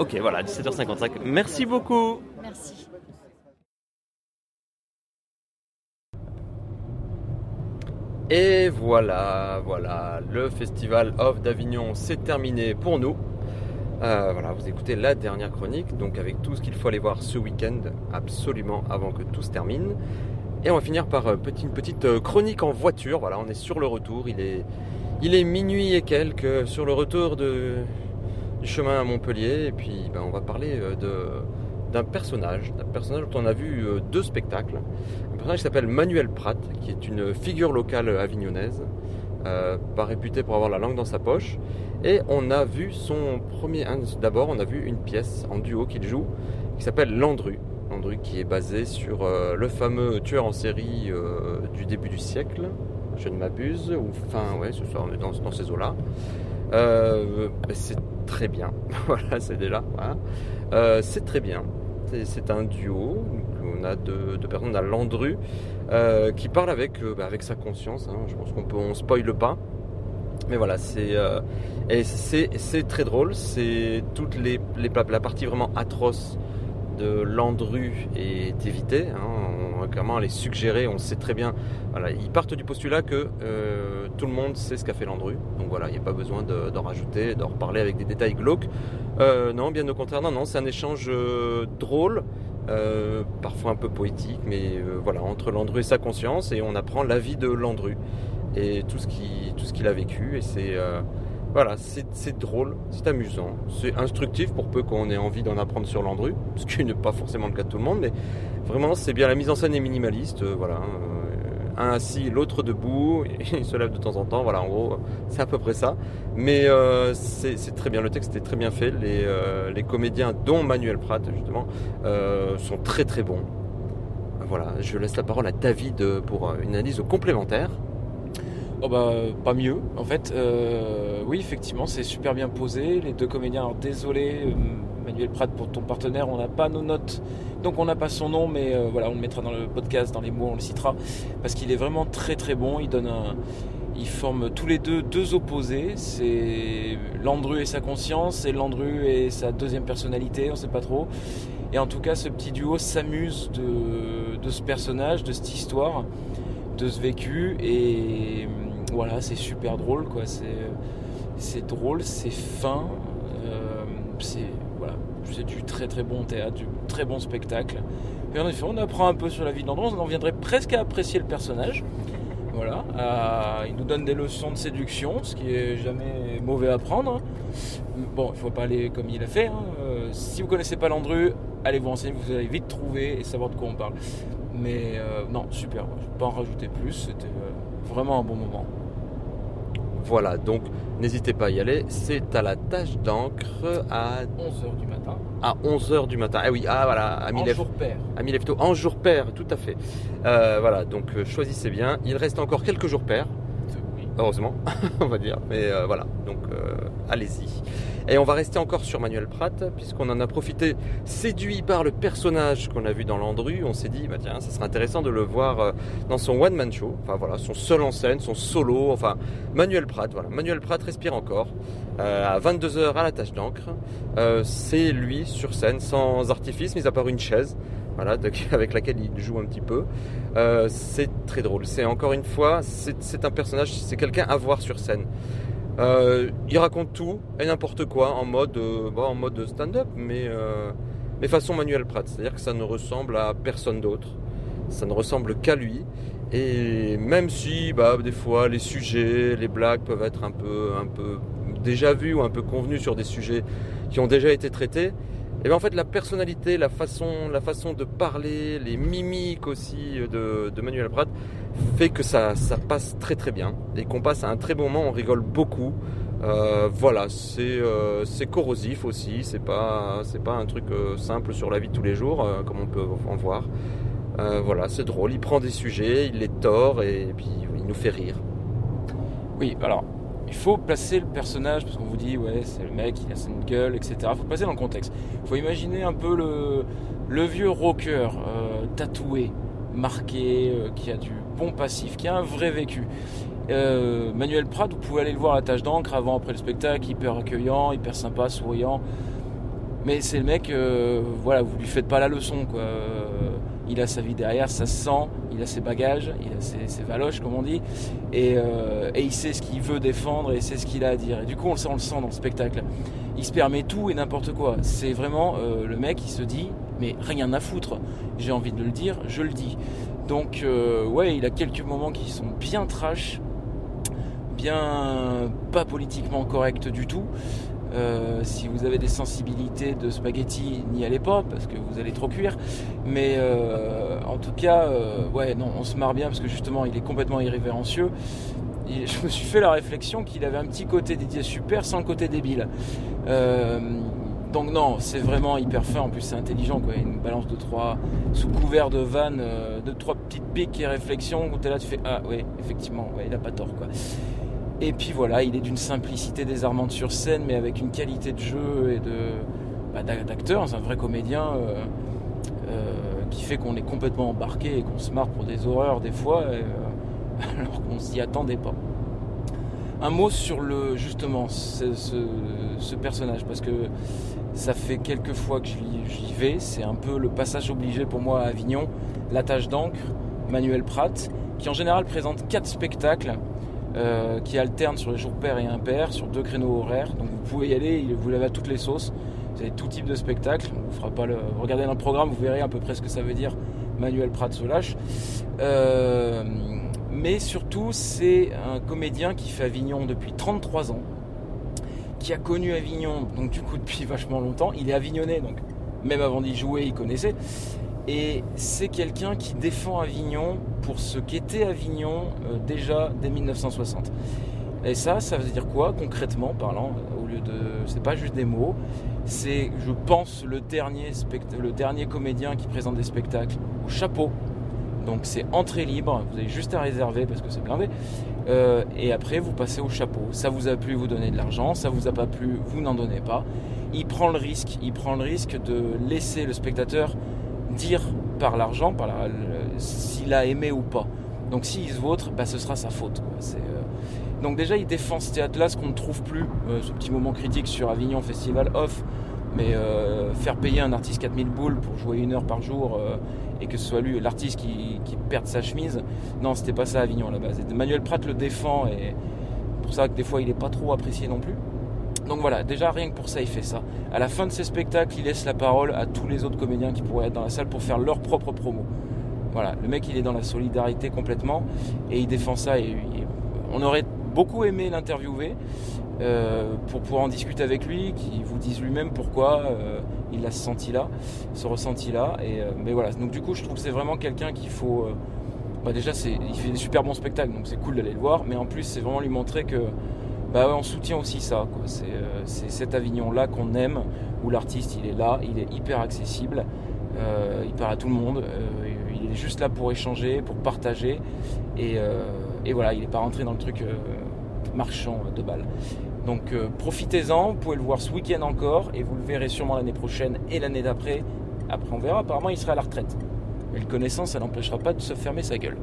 [SPEAKER 1] Ok, voilà, 17h55. Merci beaucoup.
[SPEAKER 8] Merci.
[SPEAKER 1] Et voilà, voilà, le festival off d'Avignon, c'est terminé pour nous. Euh, voilà, vous écoutez la dernière chronique, donc avec tout ce qu'il faut aller voir ce week-end, absolument avant que tout se termine. Et on va finir par euh, une petite chronique en voiture. Voilà, on est sur le retour. Il est, il est minuit et quelques sur le retour du chemin à Montpellier. Et puis, ben, on va parler euh, d'un personnage, d'un personnage dont on a vu euh, deux spectacles. Un personnage qui s'appelle Manuel Pratt, qui est une figure locale avignonnaise, euh, pas réputé pour avoir la langue dans sa poche. Et on a vu son premier. D'abord, on a vu une pièce en duo qu'il joue, qui s'appelle Landru. Landru, qui est basé sur le fameux tueur en série du début du siècle, je ne m'abuse, ou fin, ouais, ce soir, on est dans, ces eaux-là. Euh, c'est très bien, voilà, c'est déjà. Voilà. Euh, c'est très bien. C'est- un duo. On a deux, personnes. On a Landru euh, qui parle avec, bah, avec sa conscience. hein. Je pense qu'on peut, on spoile pas. Mais voilà, c'est c'est très drôle. C'est toutes les, les la partie vraiment atroce Landru est évitée. hein. On clairement les suggérer. On sait très bien. Voilà, ils partent du postulat que euh, tout le monde sait ce qu'a fait Landru. Donc voilà, il n'y a pas besoin de- d'en rajouter, d'en reparler avec des détails glauques. Euh, non, bien au contraire, non, non, c'est un échange euh, drôle, parfois un peu poétique, mais voilà, entre Landru et sa conscience, et on apprend la vie de Landru et tout ce qu'il a vécu, et c'est voilà, c'est drôle, c'est amusant, c'est instructif pour peu qu'on ait envie d'en apprendre sur Landru, ce qui n'est pas forcément le cas de tout le monde, mais vraiment c'est bien, la mise en scène est minimaliste, euh, voilà. euh, un assis, l'autre debout, il se lève de temps en temps, voilà, en gros, c'est à peu près ça. Mais euh, c'est très bien, le texte est très bien fait. Les, les comédiens, dont Manuel Pratt justement, sont très très bons. Voilà, je laisse la parole à David pour une analyse complémentaire.
[SPEAKER 2] Oh bah pas mieux en fait. Euh, oui effectivement c'est super bien posé. Les deux comédiens, alors désolé euh, Manuel Pratt pour ton partenaire, on n'a pas nos notes. Donc on n'a pas son nom mais euh, voilà on le mettra dans le podcast, dans les mots on le citera. Parce qu'il est vraiment très très bon. Il donne un. Ils forment tous les deux deux opposés. C'est Landru et sa conscience et Landru et sa deuxième personnalité, on sait pas trop. Et en tout cas ce petit duo s'amuse de, de ce personnage, de cette histoire de ce vécu et voilà c'est super drôle quoi. C'est drôle c'est fin euh, c'est voilà. Du très très bon théâtre du très bon spectacle. Et en effet on apprend un peu sur la vie de on en viendrait presque à apprécier le personnage. Voilà à- il nous donne des leçons de séduction ce qui est jamais mauvais à prendre. Bon il faut pas aller comme il a fait hein. Euh, si vous connaissez pas Landru allez vous renseigner vous allez vite trouver et savoir de quoi on parle. Mais euh, non, super, je ne vais pas en rajouter plus, c'était euh, vraiment un bon moment.
[SPEAKER 1] Voilà, donc n'hésitez pas à y aller. C'est à la tâche d'encre à
[SPEAKER 2] 11h du matin.
[SPEAKER 1] À 11h du matin. Ah oui, ah voilà, à
[SPEAKER 2] En jour pair.
[SPEAKER 1] À en jour tout à fait. Euh, voilà, donc euh, choisissez bien. Il reste encore quelques jours pairs. Heureusement, on va dire. Mais euh, voilà, donc euh, allez-y. Et on va rester encore sur Manuel Pratt, puisqu'on en a profité, séduit par le personnage qu'on a vu dans Landru. On s'est dit, bah tiens, ça serait intéressant de le voir euh, dans son one-man show. Enfin voilà, son seul en scène, son solo. Enfin, Manuel Pratt, voilà. Manuel Pratt respire encore. À 22h à la tâche d'encre. C'est lui sur scène, sans artifice, mis à part une chaise. Voilà, avec laquelle il joue un petit peu. Euh, c'est très drôle. C'est encore une fois, c'est un personnage, c'est quelqu'un à voir sur scène. Euh, il raconte tout et n'importe quoi en mode, en mode stand-up, mais, mais façon Manuel Pratt. C'est-à-dire que ça ne ressemble à personne d'autre. Ça ne ressemble qu'à lui. Et même si, bah, des fois, les sujets, les blagues peuvent être un peu, un peu déjà vus ou un peu convenus sur des sujets qui ont déjà été traités, et bien en fait, la personnalité, la façon, la façon de parler, les mimiques aussi de, de Manuel Pratt fait que ça, ça passe très très bien et qu'on passe à un très bon moment, on rigole beaucoup. Euh, voilà, c'est euh, c'est corrosif aussi, c'est pas, pas un truc euh, simple sur la vie de tous les jours, euh, comme on peut en voir. Euh, voilà, c'est drôle, il prend des sujets, il les tord et, puis il nous fait rire.
[SPEAKER 2] Oui, alors, il faut placer le personnage, parce qu'on vous dit, ouais, c'est le mec, il a une gueule, etc. Il faut placer dans le contexte. Il faut imaginer un peu le, vieux rocker, euh, tatoué, marqué, euh, qui a du bon passif, qui a un vrai vécu. Euh, Manuel Pratt, vous pouvez aller le voir à la tâche d'encre avant, après le spectacle, hyper accueillant, hyper sympa, souriant. Mais c'est le mec, euh, voilà, vous lui faites pas la leçon, quoi. Euh, Il a sa vie derrière, ça se sent, il a ses bagages, il a ses, ses valoches, comme on dit, et, euh, il sait ce qu'il veut défendre et c'est ce qu'il a à dire. Et du coup, on le sent, le sent dans le spectacle. Il se permet tout et n'importe quoi. C'est vraiment euh, le mec qui se dit, mais rien à foutre. J'ai envie de le dire, je le dis. Donc, ouais, il a quelques moments qui sont bien trash, bien pas politiquement corrects du tout. Euh, si vous avez des sensibilités de spaghetti, n'y allez pas parce que vous allez trop cuire. Mais euh, en tout cas, euh, ouais, non, on se marre bien parce que justement, il est complètement irrévérencieux. Je me suis fait la réflexion qu'il avait un petit côté Didier Super sans le côté débile. Donc non, c'est vraiment hyper fin. En plus, c'est intelligent, quoi. Une balance de trois sous couvert de vannes, de trois petites piques et réflexions. Où t'es là, tu fais ah oui, effectivement, ouais, il a pas tort, quoi. Et puis voilà, il est d'une simplicité désarmante sur scène, mais avec une qualité de jeu et bah, d'a- d'acteur. C'est un vrai comédien euh, euh, qui fait qu'on est complètement embarqué et qu'on se marre pour des horreurs des fois, euh, alors qu'on s'y attendait pas. Un mot sur le justement ce, ce- personnage parce que ça fait quelques fois que j'y vais. C'est un peu le passage obligé pour moi à Avignon. La tâche d'encre, Manuel Pratt, qui en général présente quatre spectacles euh, qui alternent sur les jours pairs et impairs, sur deux créneaux horaires. Donc vous pouvez y aller, vous l'avez à toutes les sauces. Vous avez tout type de spectacle. Vous fera pas le... Regardez dans le programme, vous verrez à peu près ce que ça veut dire. Manuel Pratt se lâche. Euh, mais surtout, c'est un comédien qui fait Avignon depuis 33 ans, qui a connu Avignon, donc du coup depuis vachement longtemps. Il est avignonnais, donc même avant d'y jouer, il connaissait. Et c'est quelqu'un qui défend Avignon pour ce qu'était Avignon euh, déjà dès 1960. Et ça, ça veut dire quoi concrètement parlant euh, Au lieu de, c'est pas juste des mots. C'est, je pense, le dernier, le dernier comédien qui présente des spectacles au chapeau. Donc c'est entrée libre. Vous avez juste à réserver parce que c'est blindé. Euh, et après, vous passez au chapeau. Ça vous a plu, vous donnez de l'argent. Ça vous a pas plu, vous n'en donnez pas. Il prend le risque. Il prend le risque de laisser le spectateur dire par l'argent, par la- s'il a aimé ou pas. Donc s'il se vautre, bah, ce sera sa faute. C'est, euh, Donc déjà, il défend ce théâtre-là, ce qu'on ne trouve plus, euh, ce petit moment critique sur Avignon Festival off. Mais euh, faire payer un artiste 4000 boules pour jouer une heure par jour et que ce soit lui, l'artiste qui, perde sa chemise, non, c'était pas ça Avignon à la base. Et Manuel Pratt le défend et pour ça que des fois il est pas trop apprécié non plus. Donc voilà, déjà rien que pour ça, il fait ça. À la fin de ses spectacles, il laisse la parole à tous les autres comédiens qui pourraient être dans la salle pour faire leur propre promo. Voilà, le mec il est dans la solidarité complètement et il défend ça. Et, on aurait beaucoup aimé l'interviewer euh, pour pouvoir en discuter avec lui, qui vous dise lui-même pourquoi euh, il a ce senti là, ce ressenti là. Euh, mais voilà, donc du coup je trouve que c'est vraiment quelqu'un qu'il faut bah déjà il fait des super bons spectacles, donc c'est cool d'aller le voir, mais en plus c'est vraiment lui montrer que bah on soutient aussi ça. C'est, euh, c'est cet Avignon-là qu'on aime, où l'artiste il est là, il est hyper accessible, euh, il parle à tout le monde, euh, il est juste là pour échanger, pour partager, et, voilà, il n'est pas rentré dans le truc marchand de balles. Donc profitez-en, vous pouvez le voir ce week-end encore, et vous le verrez sûrement l'année prochaine et l'année d'après. Après on verra, apparemment il sera à la retraite. Mais le connaissant, ça n'empêchera pas de se fermer sa gueule.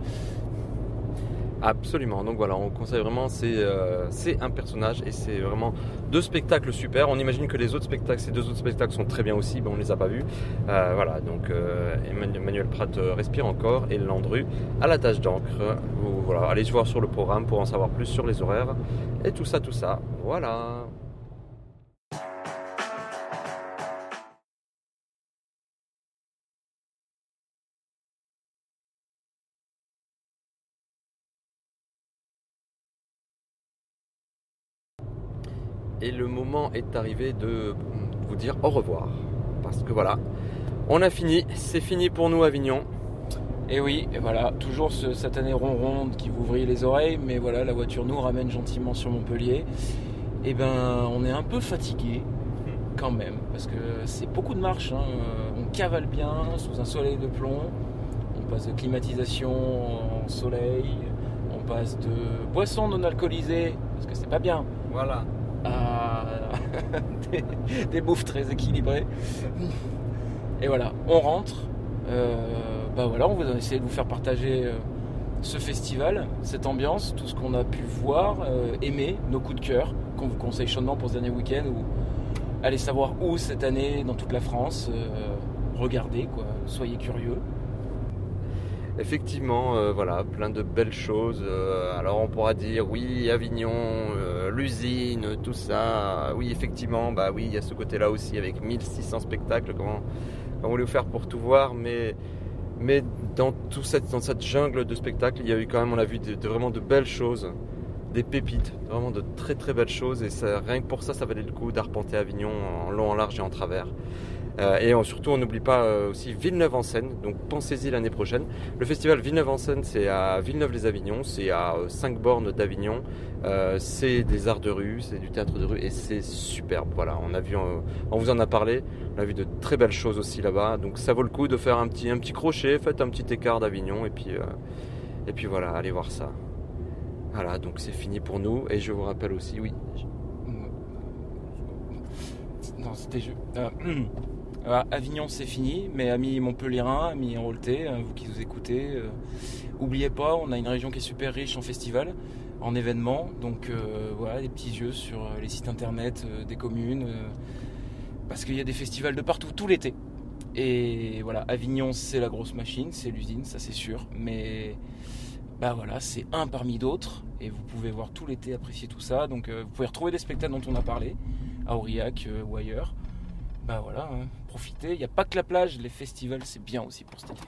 [SPEAKER 1] Absolument, donc voilà, on conseille vraiment, c'est euh, un personnage et c'est vraiment deux spectacles super. On imagine que les autres spectacles, ces deux autres spectacles sont très bien aussi, mais on ne les a pas vus. Euh, voilà, donc euh, Emmanuel Pratt respire encore et Landru à la tâche d'encre. Voilà, allez voir sur le programme pour en savoir plus sur les horaires et tout ça, tout ça. Voilà. Et le moment est arrivé de vous dire au revoir. Parce que voilà, on a fini, c'est fini pour nous Avignon.
[SPEAKER 2] Et oui, et voilà, toujours cette année ronronde qui vous vrille les oreilles, mais voilà, la voiture nous ramène gentiment sur Montpellier. Et eh ben, on est un peu fatigué quand même, parce que c'est beaucoup de marche. Hein. On cavale bien sous un soleil de plomb. On passe de climatisation en soleil. On passe de boissons non alcoolisées, parce que c'est pas bien.
[SPEAKER 1] Voilà.
[SPEAKER 2] des, bouffes très équilibrées. Et voilà, on rentre. Euh, bah voilà, on va essayer de vous faire partager euh, ce festival, cette ambiance, tout ce qu'on a pu voir, euh, aimer, nos coups de cœur, qu'on vous conseille chaudement pour ce dernier week-end ou allez savoir où cette année dans toute la France. regardez quoi, soyez curieux
[SPEAKER 1] effectivement, euh, voilà, plein de belles choses. Euh, alors on pourra dire oui, Avignon, euh, l'usine, tout ça. Oui, effectivement, bah oui, il y a ce côté-là aussi avec 1600 spectacles. Comment, comment voulez-vous faire pour tout voir Mais, mais dans, tout cette, dans cette jungle de spectacles, il y a eu quand même, on a vu de, vraiment de belles choses, des pépites, vraiment de très très belles choses. Et ça, rien que pour ça, ça valait le coup d'arpenter Avignon en long, en large et en travers. Euh, et surtout, on n'oublie pas euh, aussi Villeneuve-en-Seine, donc pensez-y l'année prochaine. Le festival Villeneuve-en-Seine, c'est à Villeneuve-les-Avignon, c'est à 5 euh, bornes d'Avignon. c'est des arts de rue, c'est du théâtre de rue et c'est superbe. Voilà, on a vu, on vous en a parlé, on a vu de très belles choses aussi là-bas. Donc ça vaut le coup de faire un petit, un petit crochet, faites un petit écart d'Avignon et puis, et puis voilà, allez voir ça. Voilà, donc c'est fini pour nous et je vous rappelle aussi, oui.
[SPEAKER 2] Non, c'était Avignon c'est fini, mais amis Montpellierin, amis Enrolté, hein, vous qui nous écoutez, euh, oubliez pas, on a une région qui est super riche en festivals, en événements, donc euh, voilà, des petits yeux sur euh, les sites internet des communes, parce qu'il y a des festivals de partout tout l'été. Et voilà, Avignon c'est la grosse machine, c'est l'usine, ça c'est sûr, mais bah voilà, c'est un parmi d'autres, et vous pouvez voir tout l'été apprécier tout ça, donc vous pouvez retrouver des spectacles dont on a parlé, à Aurillac ou ailleurs. Bah voilà, hein, profitez. Il n'y a pas que la plage, les festivals, c'est bien aussi pour cet été.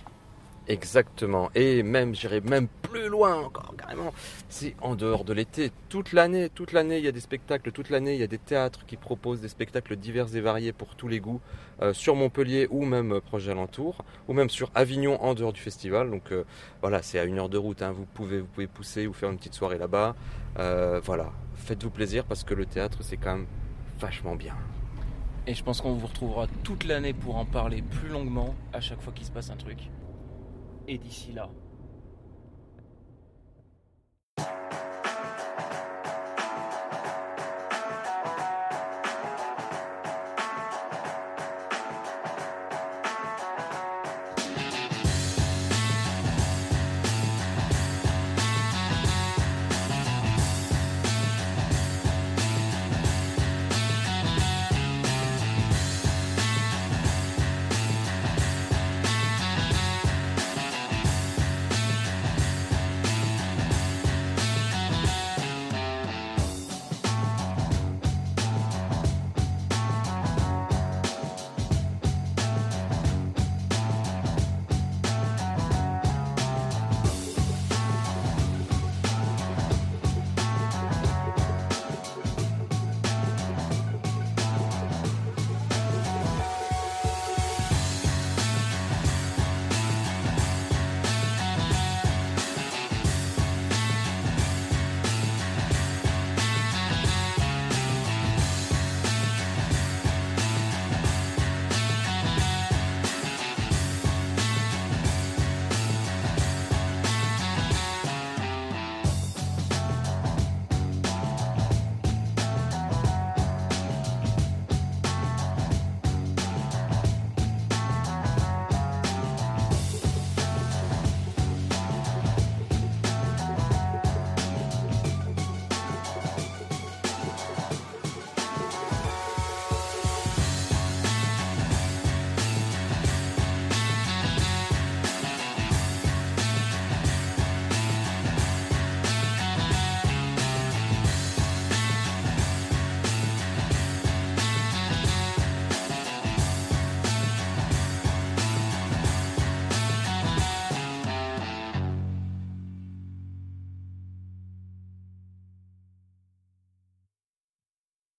[SPEAKER 1] Exactement. Et même, j'irai même plus loin encore, carrément. C'est en dehors de l'été, toute l'année. Toute l'année, il y a des spectacles. Toute l'année, il y a des théâtres qui proposent des spectacles divers et variés pour tous les goûts, euh, sur Montpellier ou même euh, proche alentour, ou même sur Avignon en dehors du festival. Donc euh, voilà, c'est à une heure de route. Hein. Vous pouvez, vous pouvez pousser ou faire une petite soirée là-bas. voilà, faites-vous plaisir parce que le théâtre, c'est quand même vachement bien.
[SPEAKER 2] Et je pense qu'on vous retrouvera toute l'année pour en parler plus longuement à chaque fois qu'il se passe un truc. Et d'ici là,